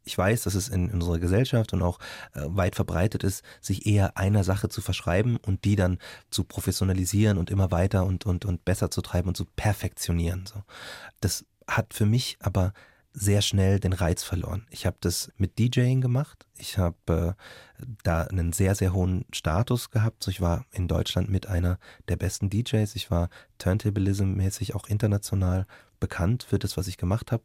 Ich weiß, dass es in, unserer Gesellschaft und auch äh, weit verbreitet ist, sich eher einer Sache zu verschreiben und die dann zu professionalisieren und immer weiter und, und, und besser zu treiben und zu perfektionieren. So. Das hat für mich aber sehr schnell den Reiz verloren. Ich habe das mit DJing gemacht. Ich habe äh, da einen sehr, sehr hohen Status gehabt. So, ich war in Deutschland mit einer der besten DJs. Ich war Turntablism-mäßig auch international bekannt für das, was ich gemacht habe.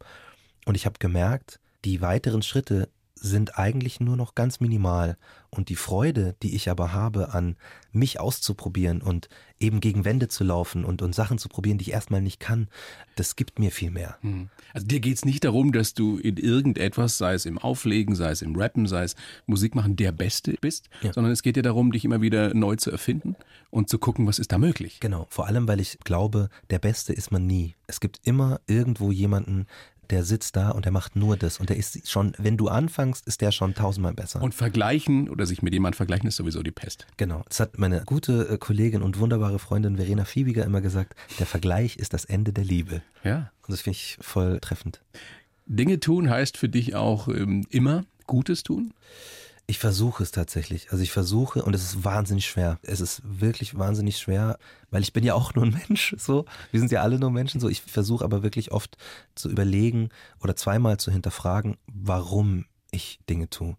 Und ich habe gemerkt, die weiteren Schritte sind eigentlich nur noch ganz minimal. Und die Freude, die ich aber habe an mich auszuprobieren und eben gegen Wände zu laufen und, und Sachen zu probieren, die ich erstmal nicht kann, das gibt mir viel mehr. Hm. Also dir geht es nicht darum, dass du in irgendetwas, sei es im Auflegen, sei es im Rappen, sei es Musik machen, der Beste bist, ja. sondern es geht dir darum, dich immer wieder neu zu erfinden und zu gucken, was ist da möglich. Genau, vor allem, weil ich glaube, der Beste ist man nie. Es gibt immer irgendwo jemanden, der sitzt da und der macht nur das. Und der ist schon, wenn du anfängst, ist der schon tausendmal besser. Und vergleichen oder sich mit jemandem vergleichen ist sowieso die Pest. Genau. Das hat meine gute äh, Kollegin und wunderbare Freundin Verena Fiebiger immer gesagt. Der Vergleich ist das Ende der Liebe. Ja. Und das finde ich voll treffend. Dinge tun heißt für dich auch ähm, immer Gutes tun? Ich versuche es tatsächlich. Also ich versuche und es ist wahnsinnig schwer. Es ist wirklich wahnsinnig schwer, weil ich bin ja auch nur ein Mensch. So, wir sind ja alle nur Menschen. So, ich versuche aber wirklich oft zu überlegen oder zweimal zu hinterfragen, warum ich Dinge tue.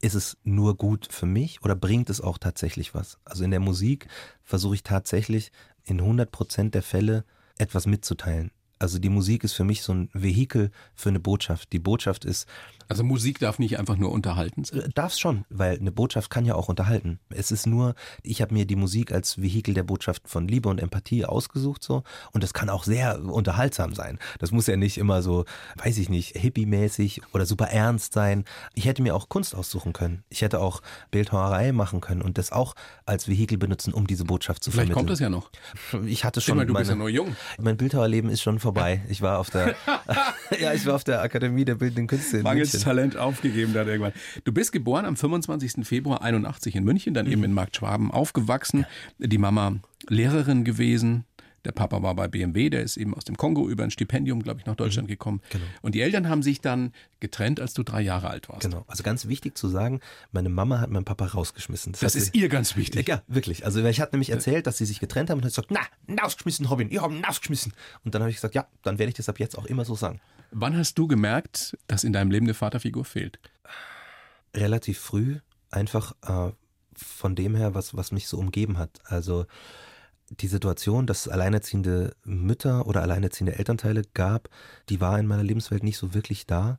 Ist es nur gut für mich oder bringt es auch tatsächlich was? Also in der Musik versuche ich tatsächlich in 100 Prozent der Fälle etwas mitzuteilen. Also die Musik ist für mich so ein Vehikel für eine Botschaft. Die Botschaft ist, also Musik darf nicht einfach nur unterhalten sein? Darf es schon, weil eine Botschaft kann ja auch unterhalten. Es ist nur, ich habe mir die Musik als Vehikel der Botschaft von Liebe und Empathie ausgesucht so und das kann auch sehr unterhaltsam sein. Das muss ja nicht immer so, weiß ich nicht, hippie-mäßig oder super ernst sein. Ich hätte mir auch Kunst aussuchen können. Ich hätte auch Bildhauerei machen können und das auch als Vehikel benutzen, um diese Botschaft zu Vielleicht vermitteln. Vielleicht kommt das ja noch. Ich hatte schon mal, du meine, bist ja nur jung. Mein Bildhauerleben ist schon vorbei. Ich war auf der ja, ich war auf der Akademie der Bildenden Künste in Mangels München. Talent aufgegeben dann irgendwann. Du bist geboren am 25. Februar 81 in München, dann mhm. eben in Markt Schwaben aufgewachsen. Die Mama Lehrerin gewesen. Der Papa war bei BMW, der ist eben aus dem Kongo über ein Stipendium, glaube ich, nach Deutschland mhm. gekommen. Genau. Und die Eltern haben sich dann getrennt, als du drei Jahre alt warst. Genau. Also ganz wichtig zu sagen, meine Mama hat meinen Papa rausgeschmissen. Das, das ist sie, ihr ganz wichtig. Ja, wirklich. Also ich hatte nämlich erzählt, dass sie sich getrennt haben und hat gesagt, na, rausgeschmissen, Robin, ihr habt rausgeschmissen. Und dann habe ich gesagt, ja, dann werde ich das ab jetzt auch immer so sagen. Wann hast du gemerkt, dass in deinem Leben eine Vaterfigur fehlt? Relativ früh, einfach äh, von dem her, was, was mich so umgeben hat. Also die Situation, dass es alleinerziehende Mütter oder alleinerziehende Elternteile gab, die war in meiner Lebenswelt nicht so wirklich da.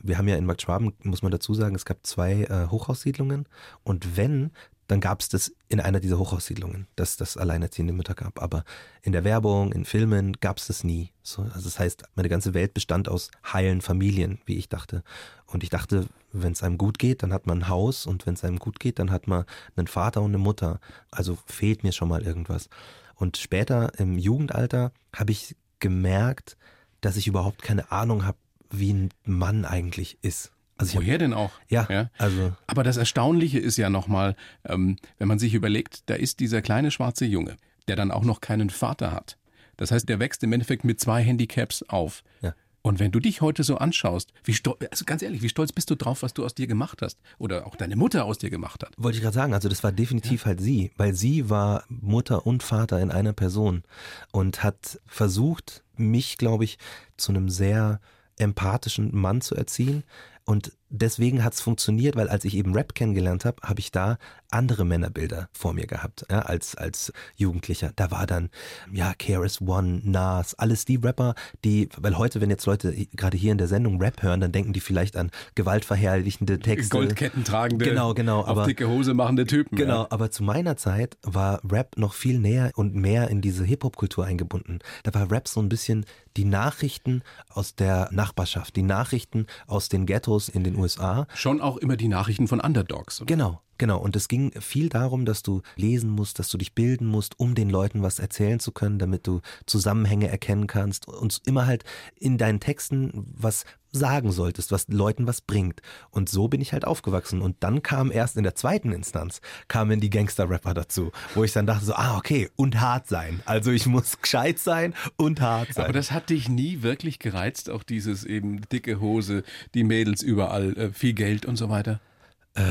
Wir haben ja in Markt Schwaben, muss man dazu sagen, es gab zwei äh, Hochhaussiedlungen und wenn, dann gab es das in einer dieser Hochhaussiedlungen, dass das alleinerziehende Mütter gab. Aber in der Werbung, in Filmen gab es das nie. So, also das heißt, meine ganze Welt bestand aus heilen Familien, wie ich dachte. Und ich dachte, wenn es einem gut geht, dann hat man ein Haus und wenn es einem gut geht, dann hat man einen Vater und eine Mutter. Also fehlt mir schon mal irgendwas. Und später im Jugendalter habe ich gemerkt, dass ich überhaupt keine Ahnung habe, wie ein Mann eigentlich ist. Also Woher hab, denn auch? Ja, ja, also. Aber das Erstaunliche ist ja nochmal, ähm, wenn man sich überlegt, da ist dieser kleine schwarze Junge, der dann auch noch keinen Vater hat. Das heißt, der wächst im Endeffekt mit zwei Handicaps auf. Ja. Und wenn du dich heute so anschaust, wie stolz, also ganz ehrlich, wie stolz bist du drauf, was du aus dir gemacht hast? Oder auch deine Mutter aus dir gemacht hat? Wollte ich gerade sagen, also das war definitiv ja. halt sie, weil sie war Mutter und Vater in einer Person und hat versucht, mich, glaube ich, zu einem sehr empathischen Mann zu erziehen. Und deswegen hat es funktioniert, weil als ich eben Rap kennengelernt habe, habe ich da andere Männerbilder vor mir gehabt, ja, als, als Jugendlicher. Da war dann, ja, KRS One, Nas, alles die Rapper, die, weil heute, wenn jetzt Leute gerade hier in der Sendung Rap hören, dann denken die vielleicht an gewaltverherrlichende Texte. Goldketten tragende, genau, genau, aber, dicke Hose machende Typen. Genau, ja. aber zu meiner Zeit war Rap noch viel näher und mehr in diese Hip-Hop-Kultur eingebunden. Da war Rap so ein bisschen die Nachrichten aus der Nachbarschaft, die Nachrichten aus den Ghettos in den USA. Schon auch immer die Nachrichten von Underdogs. Oder? Genau, Genau, und es ging viel darum, dass du lesen musst, dass du dich bilden musst, um den Leuten was erzählen zu können, damit du Zusammenhänge erkennen kannst und immer halt in deinen Texten was sagen solltest, was Leuten was bringt. Und so bin ich halt aufgewachsen. Und dann kam erst in der zweiten Instanz, kamen die Gangster-Rapper dazu, wo ich dann dachte so, ah, okay, und hart sein. Also ich muss gescheit sein und hart sein. Aber das hat dich nie wirklich gereizt, auch dieses eben dicke Hose, die Mädels überall, äh, viel Geld und so weiter? Äh,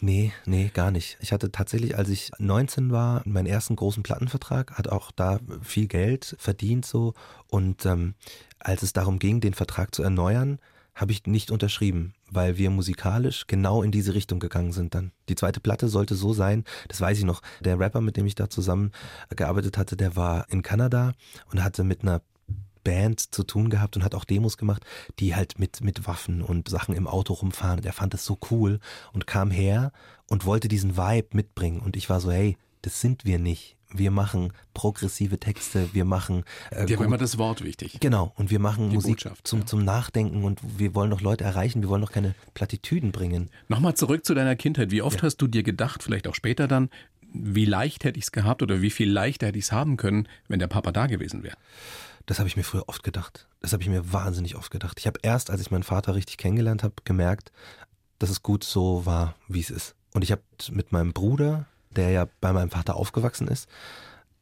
Nee, nee, gar nicht. Ich hatte tatsächlich, als ich 19 war, meinen ersten großen Plattenvertrag, hat auch da viel Geld verdient so. Und ähm, als es darum ging, den Vertrag zu erneuern, habe ich nicht unterschrieben, weil wir musikalisch genau in diese Richtung gegangen sind dann. Die zweite Platte sollte so sein, das weiß ich noch, der Rapper, mit dem ich da zusammen gearbeitet hatte, der war in Kanada und hatte mit einer Band zu tun gehabt und hat auch Demos gemacht, die halt mit, mit Waffen und Sachen im Auto rumfahren. Und er fand das so cool und kam her und wollte diesen Vibe mitbringen. Und ich war so, hey, das sind wir nicht. Wir machen progressive Texte, wir machen. Äh, Dir war immer das Wort wichtig. Genau, und wir machen Die Musik zum, ja. zum Nachdenken und wir wollen doch Leute erreichen, wir wollen doch keine Plattitüden bringen. Nochmal zurück zu deiner Kindheit. Wie oft Ja. hast du dir gedacht, vielleicht auch später dann, wie leicht hätte ich es gehabt oder wie viel leichter hätte ich es haben können, wenn der Papa da gewesen wäre? Das habe ich mir früher oft gedacht. Das habe ich mir wahnsinnig oft gedacht. Ich habe erst, als ich meinen Vater richtig kennengelernt habe, gemerkt, dass es gut so war, wie es ist. Und ich habe mit meinem Bruder, der ja bei meinem Vater aufgewachsen ist,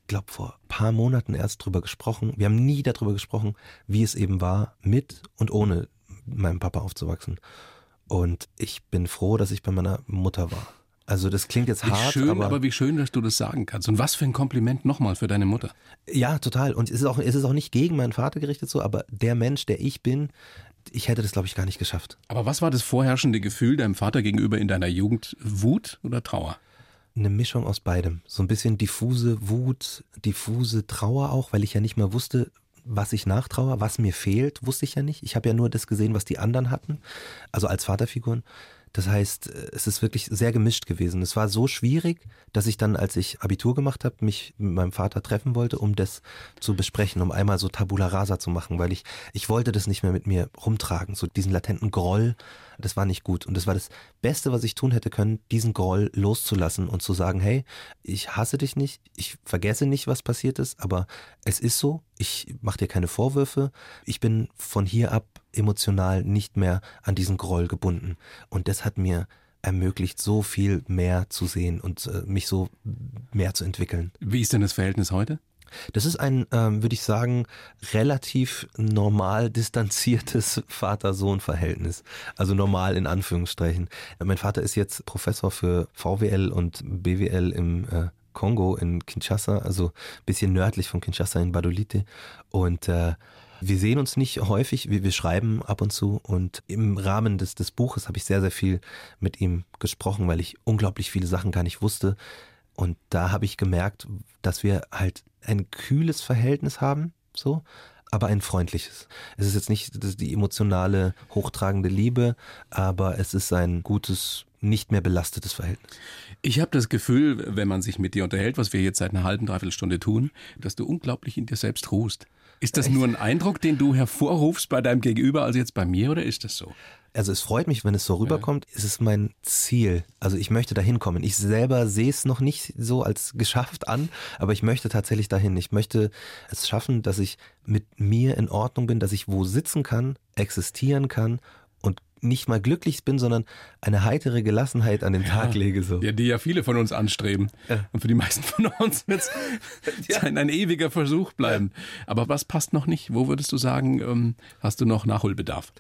glaube vor ein paar Monaten erst drüber gesprochen. Wir haben nie darüber gesprochen, wie es eben war, mit und ohne meinem Papa aufzuwachsen. Und ich bin froh, dass ich bei meiner Mutter war. Also das klingt jetzt Wie hart, schön, aber, aber, wie schön, dass du das sagen kannst. Und was für ein Kompliment nochmal für deine Mutter. Ja, total. Und es ist auch, es ist auch nicht gegen meinen Vater gerichtet so, aber der Mensch, der ich bin, ich hätte das, glaube ich, gar nicht geschafft. Aber was war das vorherrschende Gefühl deinem Vater gegenüber in deiner Jugend? Wut oder Trauer? Eine Mischung aus beidem. So ein bisschen diffuse Wut, diffuse Trauer auch, weil ich ja nicht mehr wusste, was ich nachtrauer, was mir fehlt, wusste ich ja nicht. Ich habe ja nur das gesehen, was die anderen hatten, also als Vaterfiguren. Das heißt, es ist wirklich sehr gemischt gewesen. Es war so schwierig, dass ich dann, als ich Abitur gemacht habe, mich mit meinem Vater treffen wollte, um das zu besprechen, um einmal so Tabula Rasa zu machen, weil ich, ich wollte das nicht mehr mit mir rumtragen, so diesen latenten Groll, das war nicht gut. Und das war das Beste, was ich tun hätte können, diesen Groll loszulassen und zu sagen, hey, ich hasse dich nicht, ich vergesse nicht, was passiert ist, aber es ist so, ich mache dir keine Vorwürfe, ich bin von hier ab emotional nicht mehr an diesen Groll gebunden. Und das hat mir ermöglicht, so viel mehr zu sehen und äh, mich so mehr zu entwickeln. Wie ist denn das Verhältnis heute? Das ist ein, ähm, würde ich sagen, relativ normal distanziertes Vater-Sohn-Verhältnis. Also normal in Anführungsstrichen. Äh, Mein Vater ist jetzt Professor für VWL und BWL im äh, Kongo in Kinshasa, also ein bisschen nördlich von Kinshasa in Badolite. Und äh, wir sehen uns nicht häufig, wir, wir schreiben ab und zu und im Rahmen des, des Buches habe ich sehr, sehr viel mit ihm gesprochen, weil ich unglaublich viele Sachen gar nicht wusste. Und da habe ich gemerkt, dass wir halt ein kühles Verhältnis haben, so, aber ein freundliches. Es ist jetzt nicht die emotionale, hochtragende Liebe, aber es ist ein gutes, nicht mehr belastetes Verhältnis. Ich habe das Gefühl, wenn man sich mit dir unterhält, was wir jetzt seit einer halben, dreiviertel Stunde tun, dass du unglaublich in dir selbst ruhst. Ist das nur ein Eindruck, den du hervorrufst bei deinem Gegenüber, also jetzt bei mir, oder ist das so? Also es freut mich, wenn es so rüberkommt. Es ist mein Ziel. Also ich möchte dahin kommen. Ich selber sehe es noch nicht so als geschafft an, aber ich möchte tatsächlich dahin. Ich möchte es schaffen, dass ich mit mir in Ordnung bin, dass ich wo sitzen kann, existieren kann und nicht mal glücklich bin, sondern eine heitere Gelassenheit an den Tag lege. So. Ja, die ja viele von uns anstreben. Ja. Und für die meisten von uns wird es ein, ein ewiger Versuch bleiben. Aber was passt noch nicht? Wo würdest du sagen, ähm, hast du noch Nachholbedarf?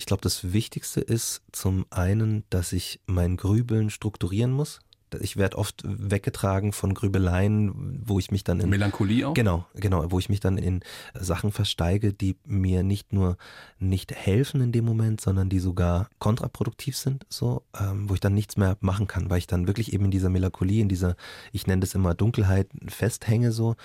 Ich glaube, das Wichtigste ist zum einen, dass ich mein Grübeln strukturieren muss. Ich werde oft weggetragen von Grübeleien, wo ich mich dann in Melancholie auch? Genau, genau, wo ich mich dann in Sachen versteige, die mir nicht nur nicht helfen in dem Moment, sondern die sogar kontraproduktiv sind, so, ähm, wo ich dann nichts mehr machen kann, weil ich dann wirklich eben in dieser Melancholie, in dieser, ich nenne das immer Dunkelheit, festhänge, so.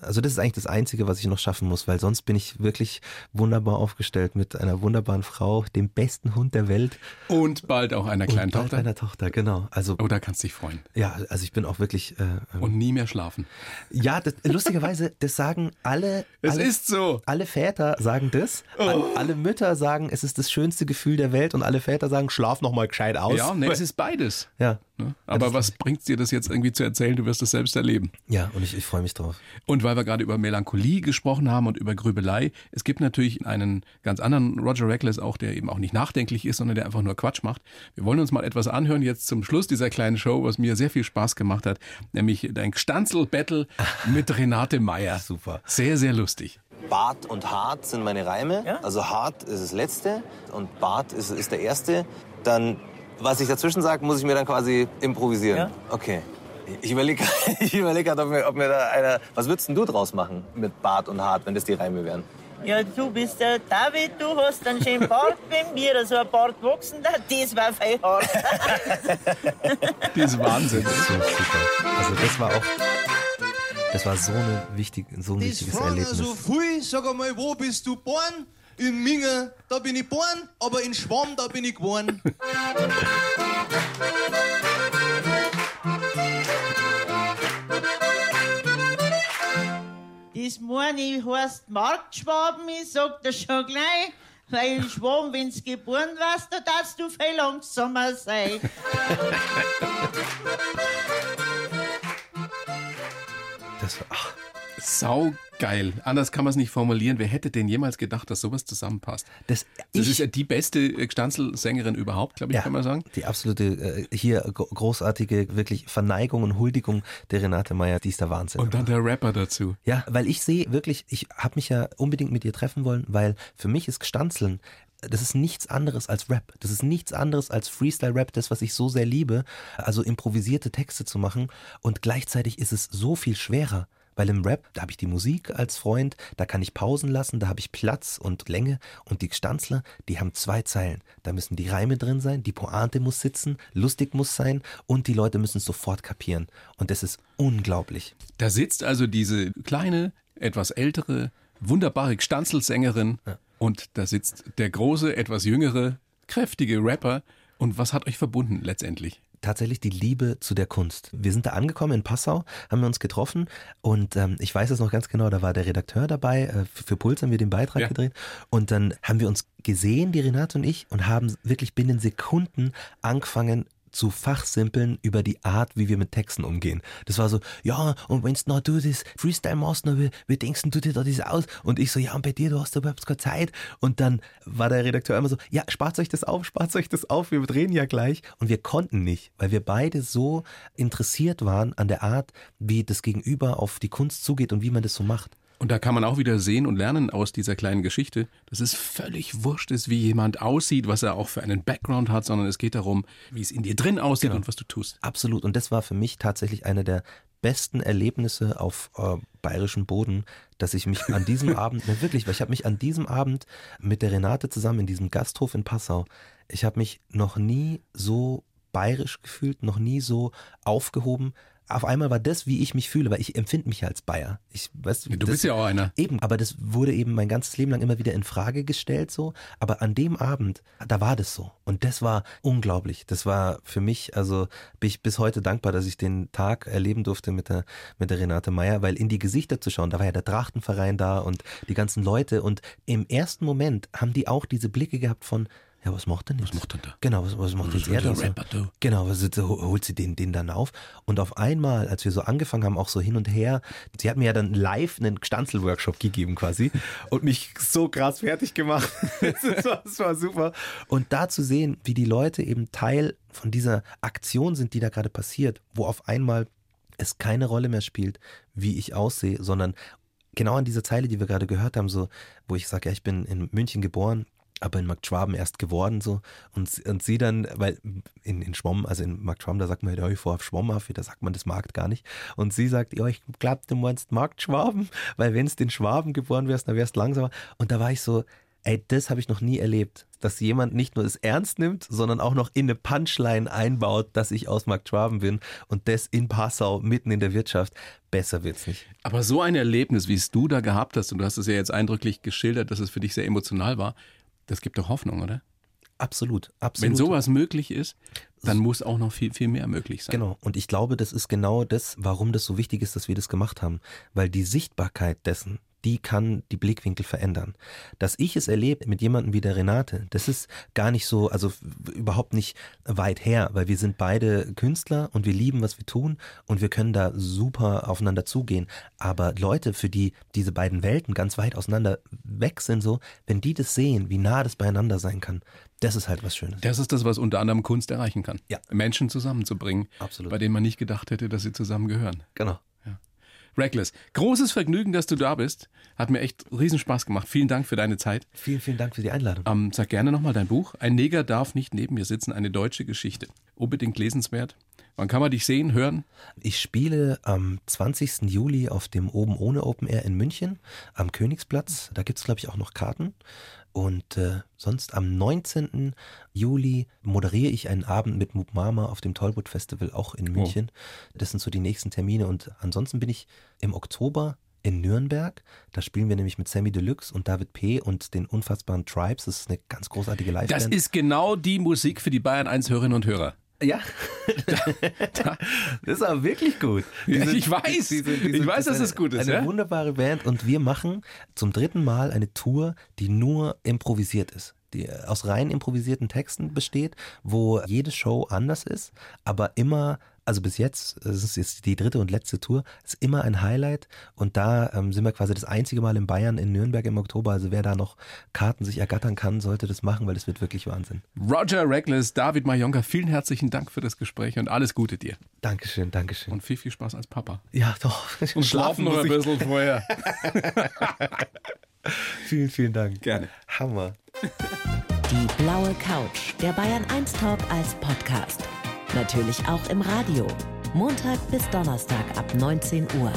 Also das ist eigentlich das Einzige, was ich noch schaffen muss, weil sonst bin ich wirklich wunderbar aufgestellt mit einer wunderbaren Frau, dem besten Hund der Welt. Und bald auch einer kleinen bald Tochter. Einer Tochter, genau. Also, Oh, da kannst du dich freuen. Ja, also ich bin auch wirklich, äh, ähm, Und nie mehr schlafen. ja, das, lustigerweise, das sagen alle, Es alle ist so. alle Väter sagen das, All- alle Mütter sagen, es ist das schönste Gefühl der Welt und alle Väter sagen, schlaf noch mal gescheit aus. Ja, nee, es ist beides. ja. Ne? Aber das- was bringt dir das jetzt irgendwie zu erzählen? Du wirst es selbst erleben. Ja, und ich, ich freue mich drauf. Und weil wir gerade über Melancholie gesprochen haben und über Grübelei, es gibt natürlich einen ganz anderen Roger Reckless auch, der eben auch nicht nachdenklich ist, sondern der einfach nur Quatsch macht. Wir wollen uns mal etwas anhören jetzt zum Schluss dieser kleinen Show, was mir sehr viel Spaß gemacht hat, nämlich dein Stanzel-Battle mit Renate Meyer. Super. Sehr, sehr lustig. Bart und hart sind meine Reime. Also hart ist das letzte und Bart ist, ist der erste. Dann was ich dazwischen sage, muss ich mir dann quasi improvisieren. Ja. Okay. Ich überlege ich überleg gerade, ob mir, ob mir da einer. Was würdest denn du draus machen mit Bart und Hart, wenn das die Reime wären? Ja, du bist der David, du hast einen schönen Bart bei mir, so ein Bart wachsen, da, das war fein hart. Das ist Wahnsinn. So super. Also das war auch, das war so, eine wichtig, so ein Das wichtiges fragen Erlebnis. so viel, sag einmal, wo bist du geboren? In Minge, da bin ich geboren, aber in Schwamm, da bin ich geboren. Das meine ich heißt Marktschwaben, ich sag das schon gleich. Weil in Schwaben, wenn's geboren warst, da darfst du viel langsamer sein. Das war, ach, Sau geil. Anders kann man es nicht formulieren. Wer hätte denn jemals gedacht, dass sowas zusammenpasst? das, Das ist ja die beste Gstanzl-Sängerin überhaupt, glaube ich, kann man sagen. Die absolute, äh, hier gro- großartige, wirklich Verneigung und Huldigung der Renate Meyer, die ist der Wahnsinn. Und dann der Rapper dazu. Ja, weil ich sehe wirklich, ich habe mich ja unbedingt mit ihr treffen wollen, weil für mich ist Gestanzeln, das ist nichts anderes als Rap. Das ist nichts anderes als Freestyle-Rap, das, was ich so sehr liebe. Also improvisierte Texte zu machen. Und gleichzeitig ist es so viel schwerer. Weil im Rap, da habe ich die Musik als Freund, da kann ich Pausen lassen, da habe ich Platz und Länge. Und die Gestanzler, die haben zwei Zeilen. Da müssen die Reime drin sein, die Pointe muss sitzen, lustig muss sein und die Leute müssen es sofort kapieren. Und das ist unglaublich. Da sitzt also diese kleine, etwas ältere, wunderbare Gstanzl-Sängerin und da sitzt der große, etwas jüngere, kräftige Rapper. Und was hat euch verbunden letztendlich? Tatsächlich die Liebe zu der Kunst. Wir sind da angekommen in Passau, haben wir uns getroffen und ähm, ich weiß es noch ganz genau, da war der Redakteur dabei, äh, für, für Puls haben wir den Beitrag Ja. gedreht und dann haben wir uns gesehen, die Renate und ich, und haben wirklich binnen Sekunden angefangen zu fachsimpeln über die Art, wie wir mit Texten umgehen. Das war so, ja, und wenn's noch du das Freestyle machst, noch, wie, wie denkst du dir da das aus? Und ich so, ja, und bei dir, du hast überhaupt keine Zeit. Und dann war der Redakteur immer so, ja, spart euch das auf, spart euch das auf, wir drehen ja gleich. Und wir konnten nicht, weil wir beide so interessiert waren an der Art, wie das Gegenüber auf die Kunst zugeht und wie man das so macht. Und da kann man auch wieder sehen und lernen aus dieser kleinen Geschichte, dass es völlig wurscht ist, wie jemand aussieht, was er auch für einen Background hat, sondern es geht darum, wie es in dir drin aussieht Genau. und was du tust. Absolut. Und das war für mich tatsächlich eine der besten Erlebnisse auf äh, bayerischem Boden, dass ich mich an diesem Abend, ne, wirklich, weil ich habe mich an diesem Abend mit der Renate zusammen in diesem Gasthof in Passau, ich habe mich noch nie so bayerisch gefühlt, noch nie so aufgehoben. Auf einmal war das, wie ich mich fühle, weil ich empfinde mich als Bayer. Ich, weißt, Du das, bist ja auch einer. Eben, aber das wurde eben mein ganzes Leben lang immer wieder in Frage gestellt so. Aber an dem Abend, da war das so. Und das war unglaublich. Das war für mich, also bin ich bis heute dankbar, dass ich den Tag erleben durfte mit der, mit der Renate Meyer, weil in die Gesichter zu schauen, da war ja der Trachtenverein da und die ganzen Leute. Und im ersten Moment haben die auch diese Blicke gehabt von, ja, was macht denn jetzt? Was macht denn da? Genau, was, was macht Was jetzt er da? so? Da? Genau, was holt sie den, den dann auf? Und auf einmal, als wir so angefangen haben, auch so hin und her, sie hat mir ja dann live einen Stanzel-Workshop gegeben quasi und mich so krass fertig gemacht. das, war, das war super. Und da zu sehen, wie die Leute eben Teil von dieser Aktion sind, die da gerade passiert, wo auf einmal es keine Rolle mehr spielt, wie ich aussehe, sondern genau an dieser Zeile, die wir gerade gehört haben, so, wo ich sage, ja, ich bin in München geboren, aber in Markt Schwaben erst geworden so. Und, und sie dann, weil in, in Schwamm, also in Markt da sagt man ja, ich vor auf Schwammhafe, da sagt man das Markt gar nicht. Und sie sagt, ja, ich glaube, du meinst Markt Schwaben, weil wenn es in Schwaben geboren wärst, dann wärst langsamer. Und da war ich so, ey, das habe ich noch nie erlebt, dass jemand nicht nur es ernst nimmt, sondern auch noch in eine Punchline einbaut, dass ich aus Markt Schwaben bin und das in Passau, mitten in der Wirtschaft, besser wird's nicht. Aber so ein Erlebnis, wie es du da gehabt hast, und du hast es ja jetzt eindrücklich geschildert, dass es für dich sehr emotional war, das gibt doch Hoffnung, oder? Absolut, absolut. Wenn sowas möglich ist, dann muss auch noch viel, viel mehr möglich sein. Genau. Und ich glaube, das ist genau das, warum das so wichtig ist, dass wir das gemacht haben. Weil die Sichtbarkeit dessen, die kann die Blickwinkel verändern. Dass ich es erlebe mit jemandem wie der Renate, das ist gar nicht so, also überhaupt nicht weit her, weil wir sind beide Künstler und wir lieben, was wir tun und wir können da super aufeinander zugehen. Aber Leute, für die diese beiden Welten ganz weit auseinander weg sind, so, wenn die das sehen, wie nah das beieinander sein kann, das ist halt was Schönes. Das ist das, was unter anderem Kunst erreichen kann. Ja. Menschen zusammenzubringen, Absolut. bei denen man nicht gedacht hätte, dass sie zusammengehören. Genau. Reckless. Großes Vergnügen, dass du da bist. Hat mir echt riesen Spaß gemacht. Vielen Dank für deine Zeit. Vielen, vielen Dank für die Einladung. Ähm, sag gerne nochmal dein Buch. Ein Neger darf nicht neben mir sitzen. Eine deutsche Geschichte. Unbedingt lesenswert. Wann kann man dich sehen, hören? Ich spiele am 20. Juli auf dem Oben ohne Open Air in München am Königsplatz. Da gibt es, glaube ich, auch noch Karten. Und äh, sonst am 19. Juli moderiere ich einen Abend mit Moop Mama auf dem Tollwood Festival auch in München. Das sind so die nächsten Termine. Und ansonsten bin ich im Oktober in Nürnberg. Da spielen wir nämlich mit Sammy Deluxe und David P. und den unfassbaren Tribes. Das ist eine ganz großartige Das Live-Band. ist genau die Musik für die Bayern 1 Hörerinnen und Hörer. Ja, das ist aber wirklich gut. Ja, ich weiß. Ich weiß, dass es gut ist, Eine ja? wunderbare Band und wir machen zum dritten Mal eine Tour, die nur improvisiert ist. Die aus rein improvisierten Texten besteht, wo jede Show anders ist, aber immer, also bis jetzt, es ist jetzt die dritte und letzte Tour, ist immer ein Highlight und da ähm, sind wir quasi das einzige Mal in Bayern, in Nürnberg im Oktober. Also wer da noch Karten sich ergattern kann, sollte das machen, weil das wird wirklich Wahnsinn. Roger Reckless, David Majonka, vielen herzlichen Dank für das Gespräch und alles Gute dir. Dankeschön, Dankeschön. Und viel, viel Spaß als Papa. ja, doch. Und schlafen noch ein bisschen vorher. Vielen, vielen Dank. Gerne. Hammer. Die blaue Couch, der Bayern 1 Talk als Podcast. Natürlich auch im Radio. Montag bis Donnerstag ab 19 Uhr.